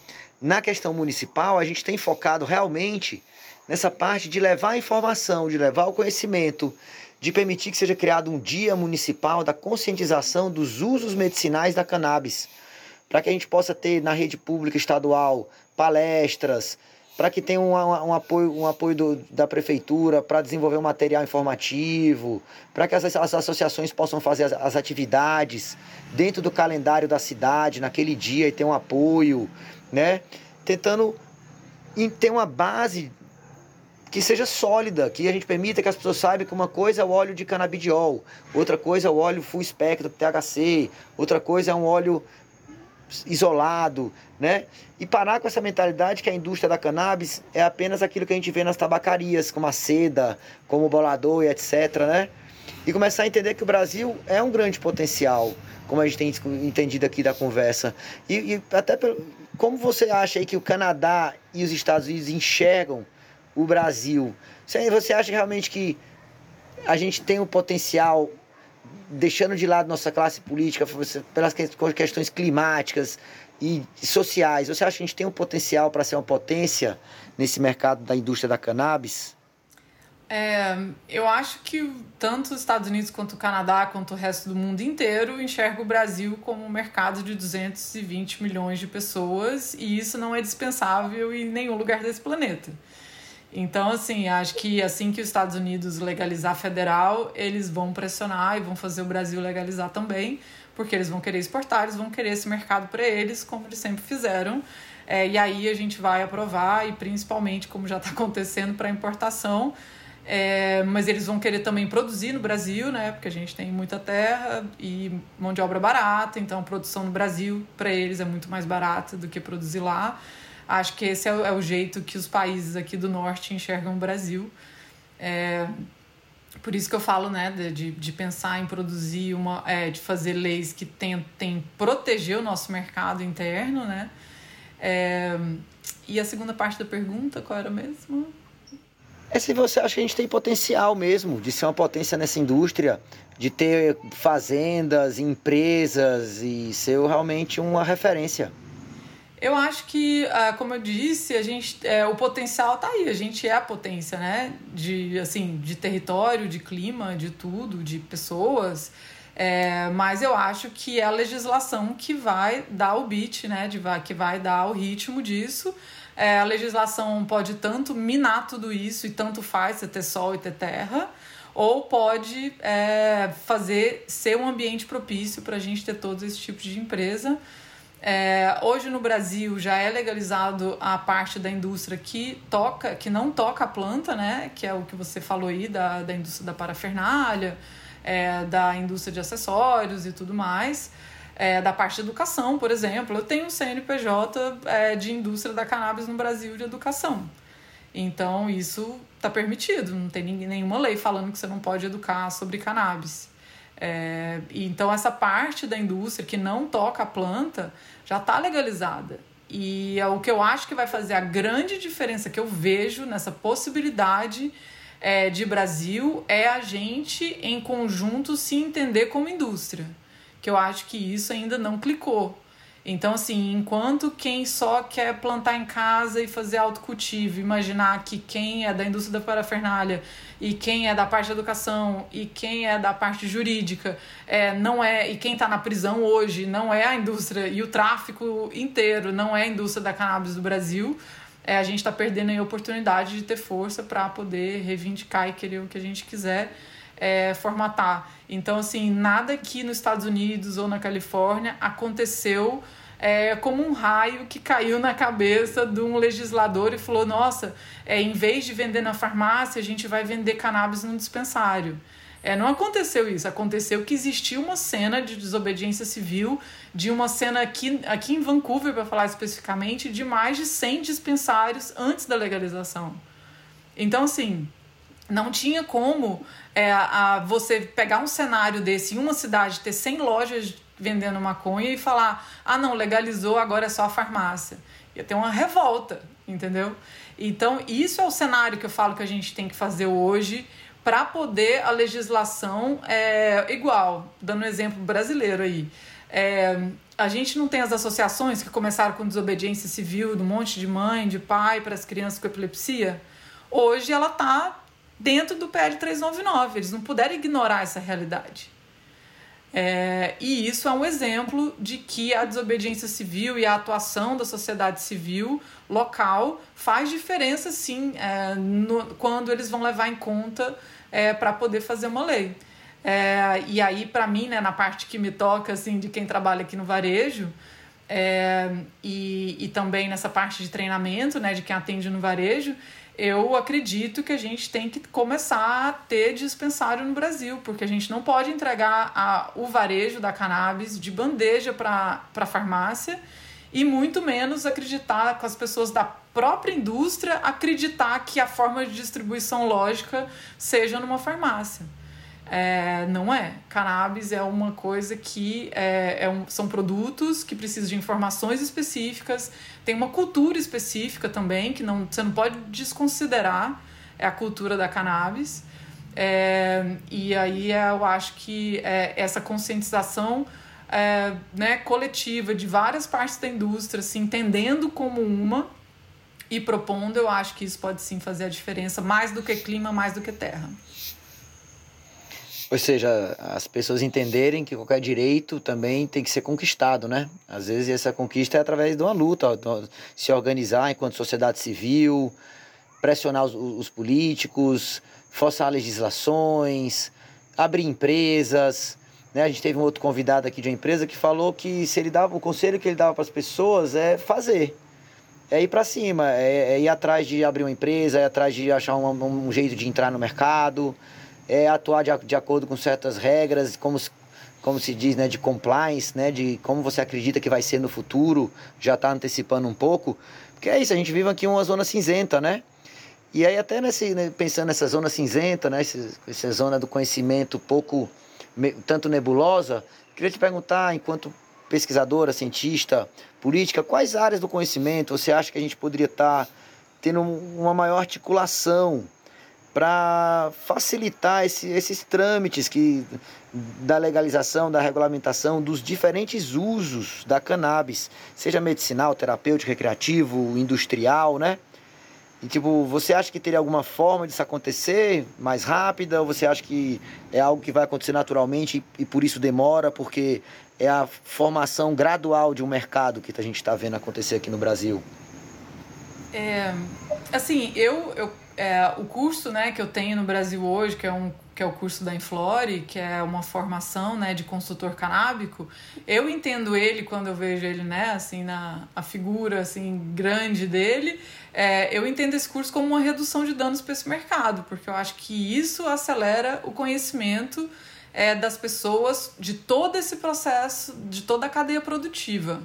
na questão municipal, a gente tem focado realmente nessa parte de levar a informação, de levar o conhecimento, de permitir que seja criado um dia municipal da conscientização dos usos medicinais da cannabis, para que a gente possa ter na rede pública estadual palestras, para que tenha um, um, apoio, um apoio do, da prefeitura para desenvolver um material informativo, para que as, as, associações possam fazer as, as, atividades dentro do calendário da cidade naquele dia e ter um apoio, né? Tentando ter uma base que seja sólida, que a gente permita que as pessoas saibam que uma coisa é o óleo de canabidiol, outra coisa é o óleo full spectrum THC, outra coisa é um óleo isolado, né? E parar com essa mentalidade que a indústria da cannabis é apenas aquilo que a gente vê nas tabacarias, como a seda, como o bolador e etc, né? E começar a entender que o Brasil é um grande potencial, como a gente tem entendido aqui da conversa. E, e até pelo, como você acha aí que o Canadá e os Estados Unidos enxergam o Brasil? Você acha realmente que a gente tem um potencial deixando de lado nossa classe política pelas questões climáticas e sociais, você acha que a gente tem um potencial para ser uma potência nesse mercado da indústria da cannabis? É, eu acho que tanto os Estados Unidos quanto o Canadá, quanto o resto do mundo inteiro, enxerga o Brasil como um mercado de 220 milhões de pessoas e isso não é dispensável em nenhum lugar desse planeta. Então, assim, acho que assim que os Estados Unidos legalizar federal, eles vão pressionar e vão fazer o Brasil legalizar também, porque eles vão querer exportar, eles vão querer esse mercado para eles, como eles sempre fizeram. É, e aí a gente vai aprovar, e principalmente, como já está acontecendo, para importação. É, mas eles vão querer também produzir no Brasil, né? Porque a gente tem muita terra e mão de obra barata, então a produção no Brasil para eles é muito mais barata do que produzir lá. Acho que esse é o, é o jeito que os países aqui do norte enxergam o Brasil. É, por isso que eu falo, né, de, de pensar em produzir uma, é, de fazer leis que tentem proteger o nosso mercado interno, né? É, e a segunda parte da pergunta, qual era mesmo? É se você acha que a gente tem potencial mesmo de ser uma potência nessa indústria, de ter fazendas, empresas e ser realmente uma referência. Eu acho que, ah, como eu disse, a gente, é, o potencial tá aí. A gente é a potência, né? De, assim, de território, de clima, de tudo, de pessoas. É, mas eu acho que é a legislação que vai dar o beat, né? De, que vai dar o ritmo disso. É, a legislação pode tanto minar tudo isso e tanto faz você ter sol e ter terra, ou pode é, fazer ser um ambiente propício para a gente ter todos esses tipos de empresa. É, hoje no Brasil já é legalizado a parte da indústria que toca, que não toca a planta, né? Que é o que você falou aí da, da indústria da parafernália, é, da indústria de acessórios e tudo mais. É, da parte de educação, por exemplo. Eu tenho um CNPJ é, de indústria da cannabis no Brasil de educação. Então isso está permitido, não tem nenhuma lei falando que você não pode educar sobre cannabis. É, então essa parte da indústria que não toca a planta já está legalizada. E é o que eu acho que vai fazer a grande diferença que eu vejo nessa possibilidade é, de Brasil é a gente, em conjunto, se entender como indústria. Que eu acho que isso ainda não clicou. Então, assim, enquanto quem só quer plantar em casa e fazer autocultivo, imaginar que quem é da indústria da parafernália e quem é da parte de educação e quem é da parte jurídica é, não é, e quem está na prisão hoje não é a indústria e o tráfico inteiro não é a indústria da cannabis do Brasil, é, a gente está perdendo a oportunidade de ter força para poder reivindicar e querer o que a gente quiser é, formatar. Então, assim, nada aqui nos Estados Unidos ou na Califórnia aconteceu é, como um raio que caiu na cabeça de um legislador e falou: nossa, é, em vez de vender na farmácia, a gente vai vender cannabis no dispensário. É, não aconteceu isso, aconteceu que existia uma cena de desobediência civil, de uma cena aqui, aqui em Vancouver, para falar especificamente, de mais de 100 dispensários antes da legalização. Então, assim, não tinha como é, a, você pegar um cenário desse em uma cidade, ter 100 lojas vendendo maconha e falar: ah, não, legalizou, agora é só a farmácia. Ia ter uma revolta, entendeu? Então, isso é o cenário que eu falo que a gente tem que fazer hoje para poder a legislação é igual. Dando um exemplo brasileiro aí. É, a gente não tem as associações que começaram com desobediência civil do monte de mãe, de pai para as crianças com epilepsia. Hoje ela está dentro do PL 399. Eles não puderam ignorar essa realidade. É, e isso é um exemplo de que a desobediência civil e a atuação da sociedade civil local faz diferença, sim, é, no, quando eles vão levar em conta é, para poder fazer uma lei. É, e aí, para mim, né, na parte que me toca, assim, de quem trabalha aqui no varejo, é, e, e também nessa parte de treinamento, né, de quem atende no varejo, eu acredito que a gente tem que começar a ter dispensário no Brasil, porque a gente não pode entregar a, o varejo da cannabis de bandeja para a farmácia e muito menos acreditar com as pessoas da própria indústria acreditar que a forma de distribuição lógica seja numa farmácia. É, não é. Cannabis é uma coisa que é, é um, são produtos que precisam de informações específicas, tem uma cultura específica também, que não, você não pode desconsiderar é a cultura da cannabis. É, e aí eu acho que é, essa conscientização é, né, coletiva de várias partes da indústria, se entendendo como uma e propondo, eu acho que isso pode sim fazer a diferença, mais do que clima, mais do que terra. Ou seja, as pessoas entenderem que qualquer direito também tem que ser conquistado, né? Às vezes essa conquista é através de uma luta, se organizar enquanto sociedade civil, pressionar os, os políticos, forçar legislações, abrir empresas. Né? A gente teve um outro convidado aqui de uma empresa que falou que se ele dava o conselho que ele dava para as pessoas é fazer é ir para cima, é, é, ir atrás de abrir uma empresa, é ir atrás de achar um, um jeito de entrar no mercado, é atuar de, de acordo com certas regras, como, como se diz, né, de compliance, né, de como você acredita que vai ser no futuro, já está antecipando um pouco. Porque é isso, a gente vive aqui uma zona cinzenta, né? E aí até nesse, né, pensando nessa zona cinzenta, né, essa zona do conhecimento pouco, tanto nebulosa, queria te perguntar, enquanto pesquisadora, cientista, política, quais áreas do conhecimento você acha que a gente poderia estar tá tendo uma maior articulação para facilitar esse, esses trâmites que, da legalização, da regulamentação dos diferentes usos da cannabis, seja medicinal, terapêutico, recreativo, industrial, né? E tipo, você acha que teria alguma forma disso acontecer mais rápida? Ou você acha que é algo que vai acontecer naturalmente e, e por isso demora? Porque é a formação gradual de um mercado que a gente está vendo acontecer aqui no Brasil? É, assim, eu, eu é, o curso né, que eu tenho no Brasil hoje, que é, um, que é o curso da Inflore, que é uma formação né, de consultor canábico, eu entendo ele quando eu vejo ele, né, assim, na a figura assim, grande dele, é, eu entendo esse curso como uma redução de danos para esse mercado, porque eu acho que isso acelera o conhecimento é, das pessoas de todo esse processo, de toda a cadeia produtiva,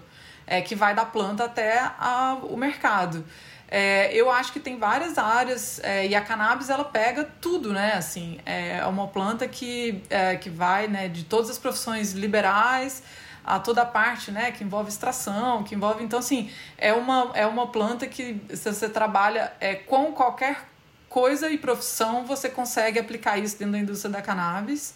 é, que vai da planta até a, o mercado. É, eu acho que tem várias áreas é, e a cannabis ela pega tudo, né? Assim, é uma planta que, é, que vai né, de todas as profissões liberais a toda a parte né, que envolve extração, que envolve. Então, assim, é uma, é uma planta que se você trabalha é, com qualquer coisa e profissão, você consegue aplicar isso dentro da indústria da cannabis.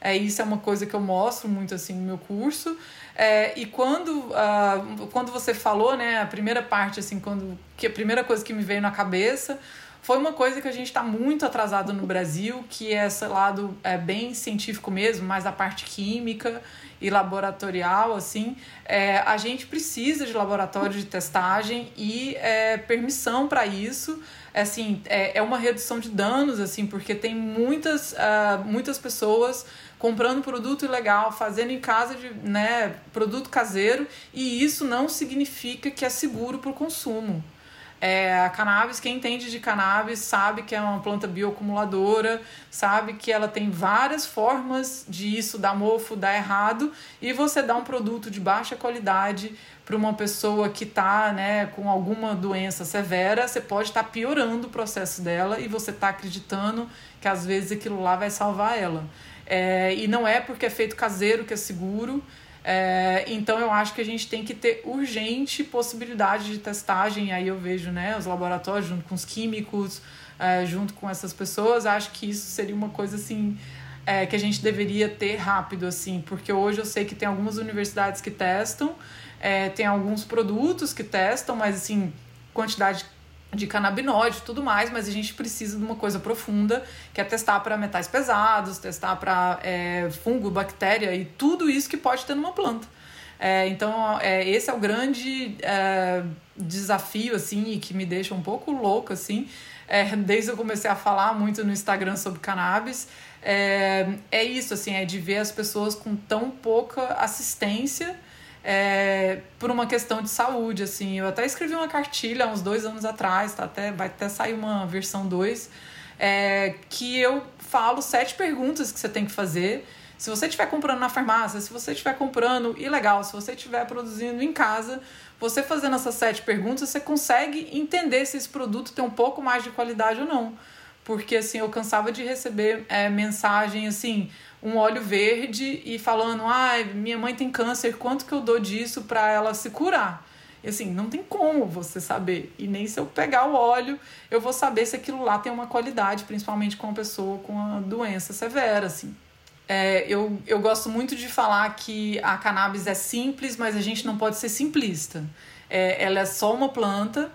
É, isso é uma coisa que eu mostro muito assim no meu curso. É, e quando, uh, quando você falou, né, a primeira parte, assim, quando, que a primeira coisa que me veio na cabeça foi uma coisa que a gente está muito atrasado no Brasil, que é esse lado é, bem científico mesmo, mais a parte química e laboratorial, assim. É, a gente precisa de laboratório de testagem e é, permissão para isso. Assim, é, é uma redução de danos, assim, porque tem muitas, uh, muitas pessoas comprando produto ilegal, fazendo em casa de né, produto caseiro, e isso não significa que é seguro para o consumo. É, a cannabis, quem entende de cannabis sabe que é uma planta bioacumuladora, sabe que ela tem várias formas de isso dar mofo, dar errado, e você dá um produto de baixa qualidade para uma pessoa que está né, com alguma doença severa, você pode estar tá piorando o processo dela e você está acreditando que às vezes aquilo lá vai salvar ela. É, e não é porque é feito caseiro que é seguro. É, então eu acho que a gente tem que ter urgente possibilidade de testagem. Aí eu vejo né, os laboratórios junto com os químicos, é, junto com essas pessoas. Acho que isso seria uma coisa assim é, que a gente deveria ter rápido, assim, porque hoje eu sei que tem algumas universidades que testam, é, tem alguns produtos que testam, mas assim, quantidade de canabinoide e tudo mais, mas a gente precisa de uma coisa profunda, que é testar para metais pesados, testar para é, fungo, bactéria e tudo isso que pode ter numa planta. É, então, é, esse é o grande é, desafio, assim, e que me deixa um pouco louco, assim, é, desde eu comecei a falar muito no Instagram sobre cannabis, é, é isso, assim, é de ver as pessoas com tão pouca assistência é, por uma questão de saúde, assim. Eu até escrevi uma cartilha uns dois anos atrás, tá? até, vai até sair uma versão 2, é, que eu falo sete perguntas que você tem que fazer. Se você estiver comprando na farmácia, se você estiver comprando ilegal, se você estiver produzindo em casa, você fazendo essas sete perguntas, você consegue entender se esse produto tem um pouco mais de qualidade ou não. Porque assim, eu cansava de receber é, mensagem assim, um óleo verde e falando: ah, minha mãe tem câncer, quanto que eu dou disso para ela se curar? E assim, não tem como você saber. E nem se eu pegar o óleo, eu vou saber se aquilo lá tem uma qualidade, principalmente com uma pessoa com uma doença severa, assim. É, eu, eu gosto muito de falar que a cannabis é simples, mas a gente não pode ser simplista. É, ela é só uma planta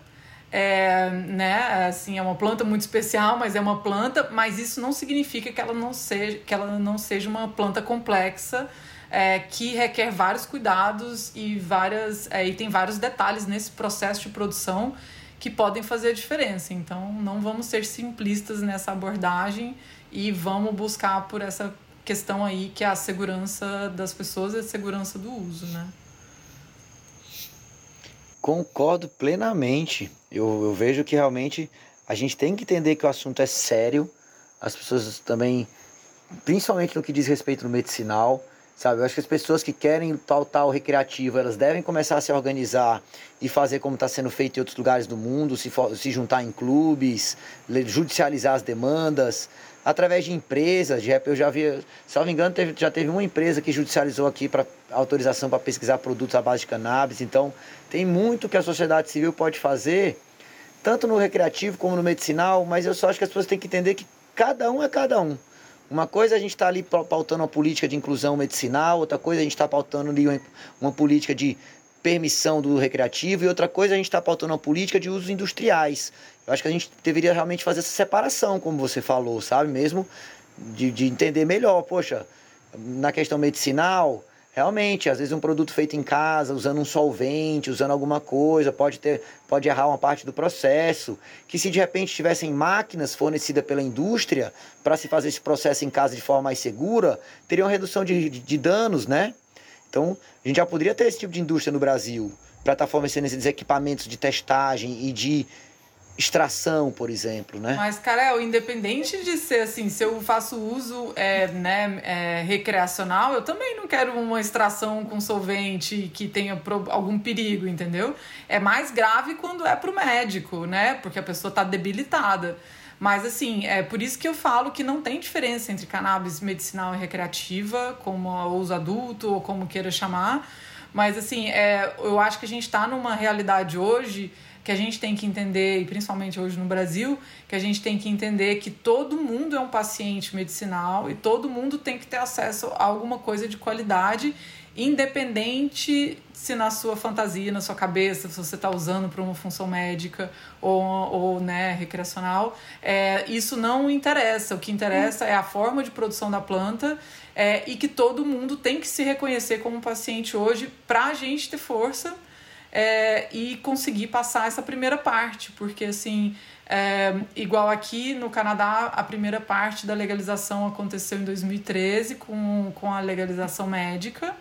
é, né, assim, é uma planta muito especial, mas é uma planta, mas isso não significa que ela não seja, que ela não seja uma planta complexa, é, que requer vários cuidados e várias é, e tem vários detalhes nesse processo de produção que podem fazer a diferença. Então, não vamos ser simplistas nessa abordagem e vamos buscar por essa questão aí que é a segurança das pessoas e a segurança do uso, né? Concordo plenamente. Eu, eu vejo que realmente a gente tem que entender que o assunto é sério. As pessoas também, principalmente no que diz respeito no medicinal, sabe? Eu acho que as pessoas que querem tal tal recreativo, elas devem começar a se organizar e fazer como está sendo feito em outros lugares do mundo, se, for, se juntar em clubes, judicializar as demandas, através de empresas. De, eu já vi, me engano, teve, já teve uma empresa que judicializou aqui para autorização para pesquisar produtos à base de cannabis. Então, tem muito que a sociedade civil pode fazer, tanto no recreativo como no medicinal, mas eu só acho que as pessoas têm que entender que cada um é cada um. Uma coisa é a gente está ali pautando uma política de inclusão medicinal, outra coisa é a gente está pautando ali uma, uma política de permissão do recreativo e outra coisa a gente está pautando uma política de usos industriais. Eu acho que a gente deveria realmente fazer essa separação, como você falou, sabe? Mesmo de, de entender melhor. Poxa, na questão medicinal, realmente, às vezes um produto feito em casa, usando um solvente, usando alguma coisa, pode ter, pode errar uma parte do processo. Que se de repente tivessem máquinas fornecidas pela indústria para se fazer esse processo em casa de forma mais segura, teria uma redução de, de, de danos, né? Então, a gente já poderia ter esse tipo de indústria no Brasil, para estar tá fornecendo esses equipamentos de testagem e de extração, por exemplo, né? Mas, Carol, independente de ser assim, se eu faço uso é, né, é, recreacional, eu também não quero uma extração com solvente que tenha algum perigo, entendeu? É mais grave quando é pro médico, né? Porque a pessoa tá debilitada. Mas assim, é por isso que eu falo que não tem diferença entre cannabis medicinal e recreativa, como uso adulto ou como queira chamar. Mas assim, é, eu acho que a gente está numa realidade hoje que a gente tem que entender, e principalmente hoje no Brasil, que a gente tem que entender que todo mundo é um paciente medicinal e todo mundo tem que ter acesso a alguma coisa de qualidade, independente se na sua fantasia, na sua cabeça, se você está usando para uma função médica ou, ou né, recreacional. É, isso não interessa. O que interessa é a forma de produção da planta é, e que todo mundo tem que se reconhecer como paciente hoje para a gente ter força é, e conseguir passar essa primeira parte, porque assim, é, igual aqui no Canadá, a primeira parte da legalização aconteceu em 2013 com, com a legalização médica,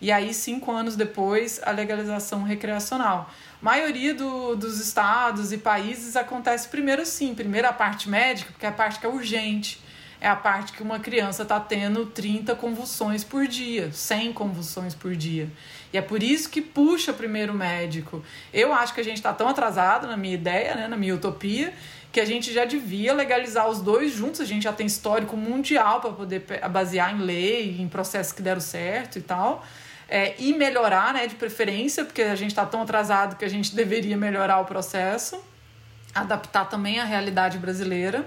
e aí cinco anos depois a legalização recreacional. A maioria do, dos estados e países acontece primeiro sim, primeiro a parte médica, porque é a parte que é urgente é a parte que uma criança está tendo 30 convulsões por dia, 100 convulsões por dia. E é por isso que puxa primeiro médico. Eu acho que a gente está tão atrasado na minha ideia, né, na minha utopia, que a gente já devia legalizar os dois juntos. A gente já tem histórico mundial para poder basear em lei, em processos que deram certo e tal. É, e melhorar, né, de preferência, porque a gente está tão atrasado que a gente *laughs* deveria melhorar o processo, adaptar também à realidade brasileira.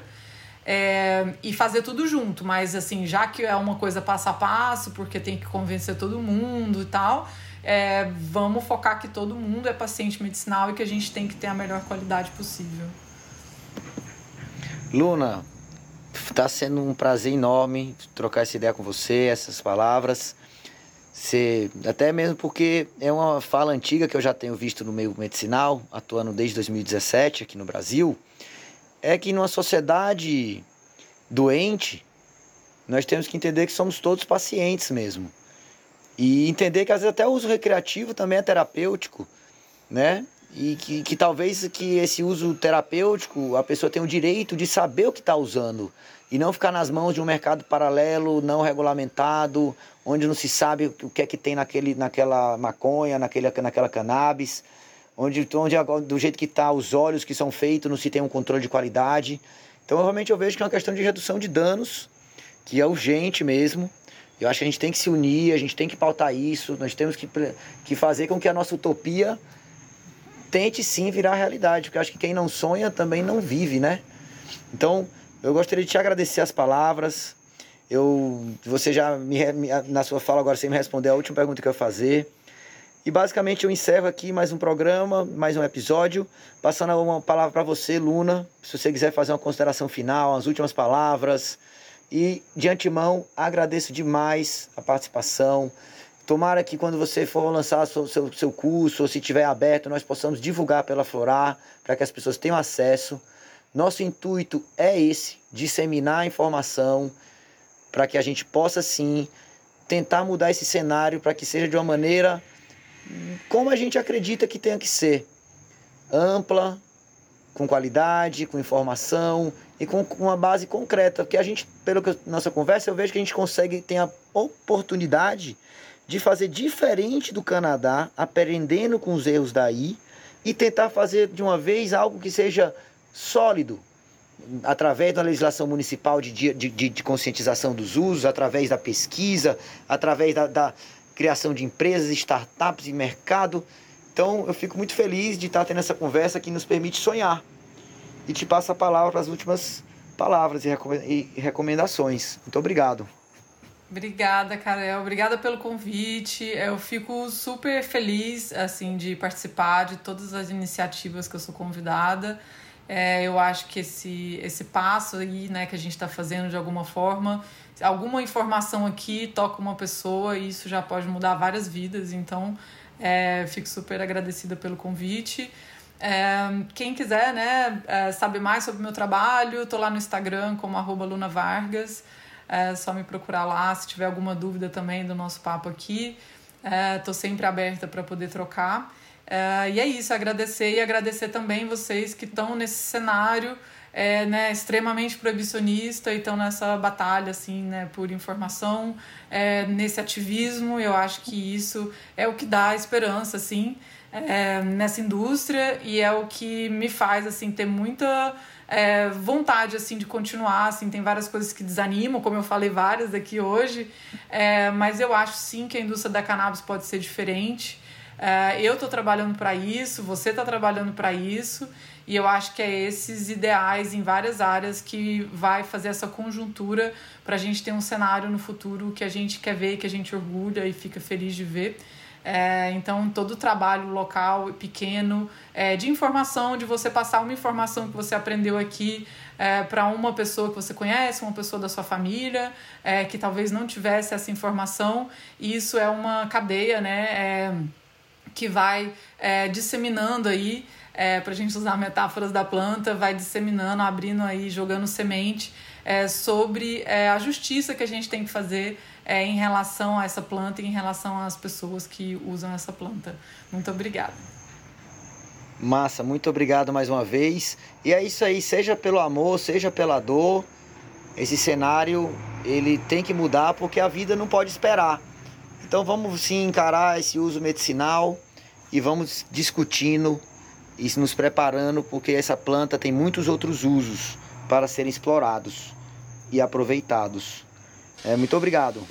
É, e fazer tudo junto, mas assim, já que é uma coisa passo a passo, porque tem que convencer todo mundo e tal, é, vamos focar que todo mundo é paciente medicinal e que a gente tem que ter a melhor qualidade possível. Luna, está sendo um prazer enorme trocar essa ideia com você, essas palavras. Você, até mesmo porque é uma fala antiga que eu já tenho visto no meio medicinal, atuando desde 2017 aqui no Brasil, é que numa sociedade doente, nós temos que entender que somos todos pacientes mesmo. E entender que às vezes até o uso recreativo também é terapêutico, né? E que, que talvez que esse uso terapêutico a pessoa tenha o direito de saber o que está usando e não ficar nas mãos de um mercado paralelo, não regulamentado, onde não se sabe o que é que tem naquele, naquela maconha, naquele, naquela cannabis, onde, onde do jeito que está os óleos que são feitos não se tem um controle de qualidade. Então realmente eu vejo que é uma questão de redução de danos, que é urgente mesmo, eu acho que a gente tem que se unir, a gente tem que pautar isso, nós temos que, que fazer com que a nossa utopia tente sim virar realidade, porque eu acho que quem não sonha também não vive, né? Então, eu gostaria de te agradecer as palavras. Eu, você já me, na sua fala agora você me respondeu a última pergunta que eu ia fazer. E basicamente eu encerro aqui mais um programa, mais um episódio, passando uma palavra para você, Luna, se você quiser fazer uma consideração final, as últimas palavras, e de antemão agradeço demais a participação. Tomara que quando você for lançar seu, seu, seu curso, ou se tiver aberto, nós possamos divulgar pela Florar, para que as pessoas tenham acesso. Nosso intuito é esse, disseminar a informação, para que a gente possa sim tentar mudar esse cenário para que seja de uma maneira como a gente acredita que tenha que ser. Ampla, com qualidade, com informação e com, uma base concreta. Porque a gente, pela nossa conversa, eu vejo que a gente consegue ter a oportunidade de fazer diferente do Canadá, aprendendo com os erros daí e tentar fazer de uma vez algo que seja sólido, através da legislação municipal de, de, de, de conscientização dos usos, através da pesquisa, através da, da criação de empresas, startups e mercado. Então eu fico muito feliz de estar tendo essa conversa que nos permite sonhar. E te passo a palavra para as últimas palavras e recomendações. Muito obrigado. Obrigada, Karel. Obrigada pelo convite. Eu fico super feliz assim de participar de todas as iniciativas que eu sou convidada. É, eu acho que esse, esse passo aí, né, que a gente está fazendo de alguma forma, alguma informação aqui toca uma pessoa e isso já pode mudar várias vidas. Então, é, fico super agradecida pelo convite. É, quem quiser né, é, saber mais sobre o meu trabalho, tô lá no Instagram como arroba Luna Vargas. É só me procurar lá se tiver alguma dúvida também do nosso papo aqui. É, tô sempre aberta para poder trocar. É, e é isso, agradecer e agradecer também vocês que estão nesse cenário é, né, extremamente proibicionista e estão nessa batalha assim, né, por informação, é, nesse ativismo. Eu acho que isso é o que dá esperança assim, é, nessa indústria e é o que me faz assim ter muita é, vontade assim de continuar assim tem várias coisas que desanimam como eu falei várias aqui hoje é, mas eu acho sim que a indústria da cannabis pode ser diferente é, eu estou trabalhando para isso, você está trabalhando para isso, e eu acho que é esses ideais em várias áreas que vai fazer essa conjuntura para a gente ter um cenário no futuro que a gente quer ver, que a gente orgulha e fica feliz de ver. É, então, todo o trabalho local, pequeno, é, de informação, de você passar uma informação que você aprendeu aqui é, para uma pessoa que você conhece, uma pessoa da sua família, é, que talvez não tivesse essa informação, e isso é uma cadeia, né? É, que vai é, disseminando aí, para a gente usar metáforas da planta, vai disseminando, abrindo aí, jogando semente sobre a justiça que a gente tem que fazer é, em relação a essa planta e em relação às pessoas que usam essa planta. Muito obrigada. Massa, muito obrigado mais uma vez. E é isso aí, seja pelo amor, seja pela dor, esse cenário ele tem que mudar porque a vida não pode esperar. Então vamos sim encarar esse uso medicinal e vamos discutindo e nos preparando porque essa planta tem muitos outros usos para serem explorados e aproveitados. É, muito obrigado.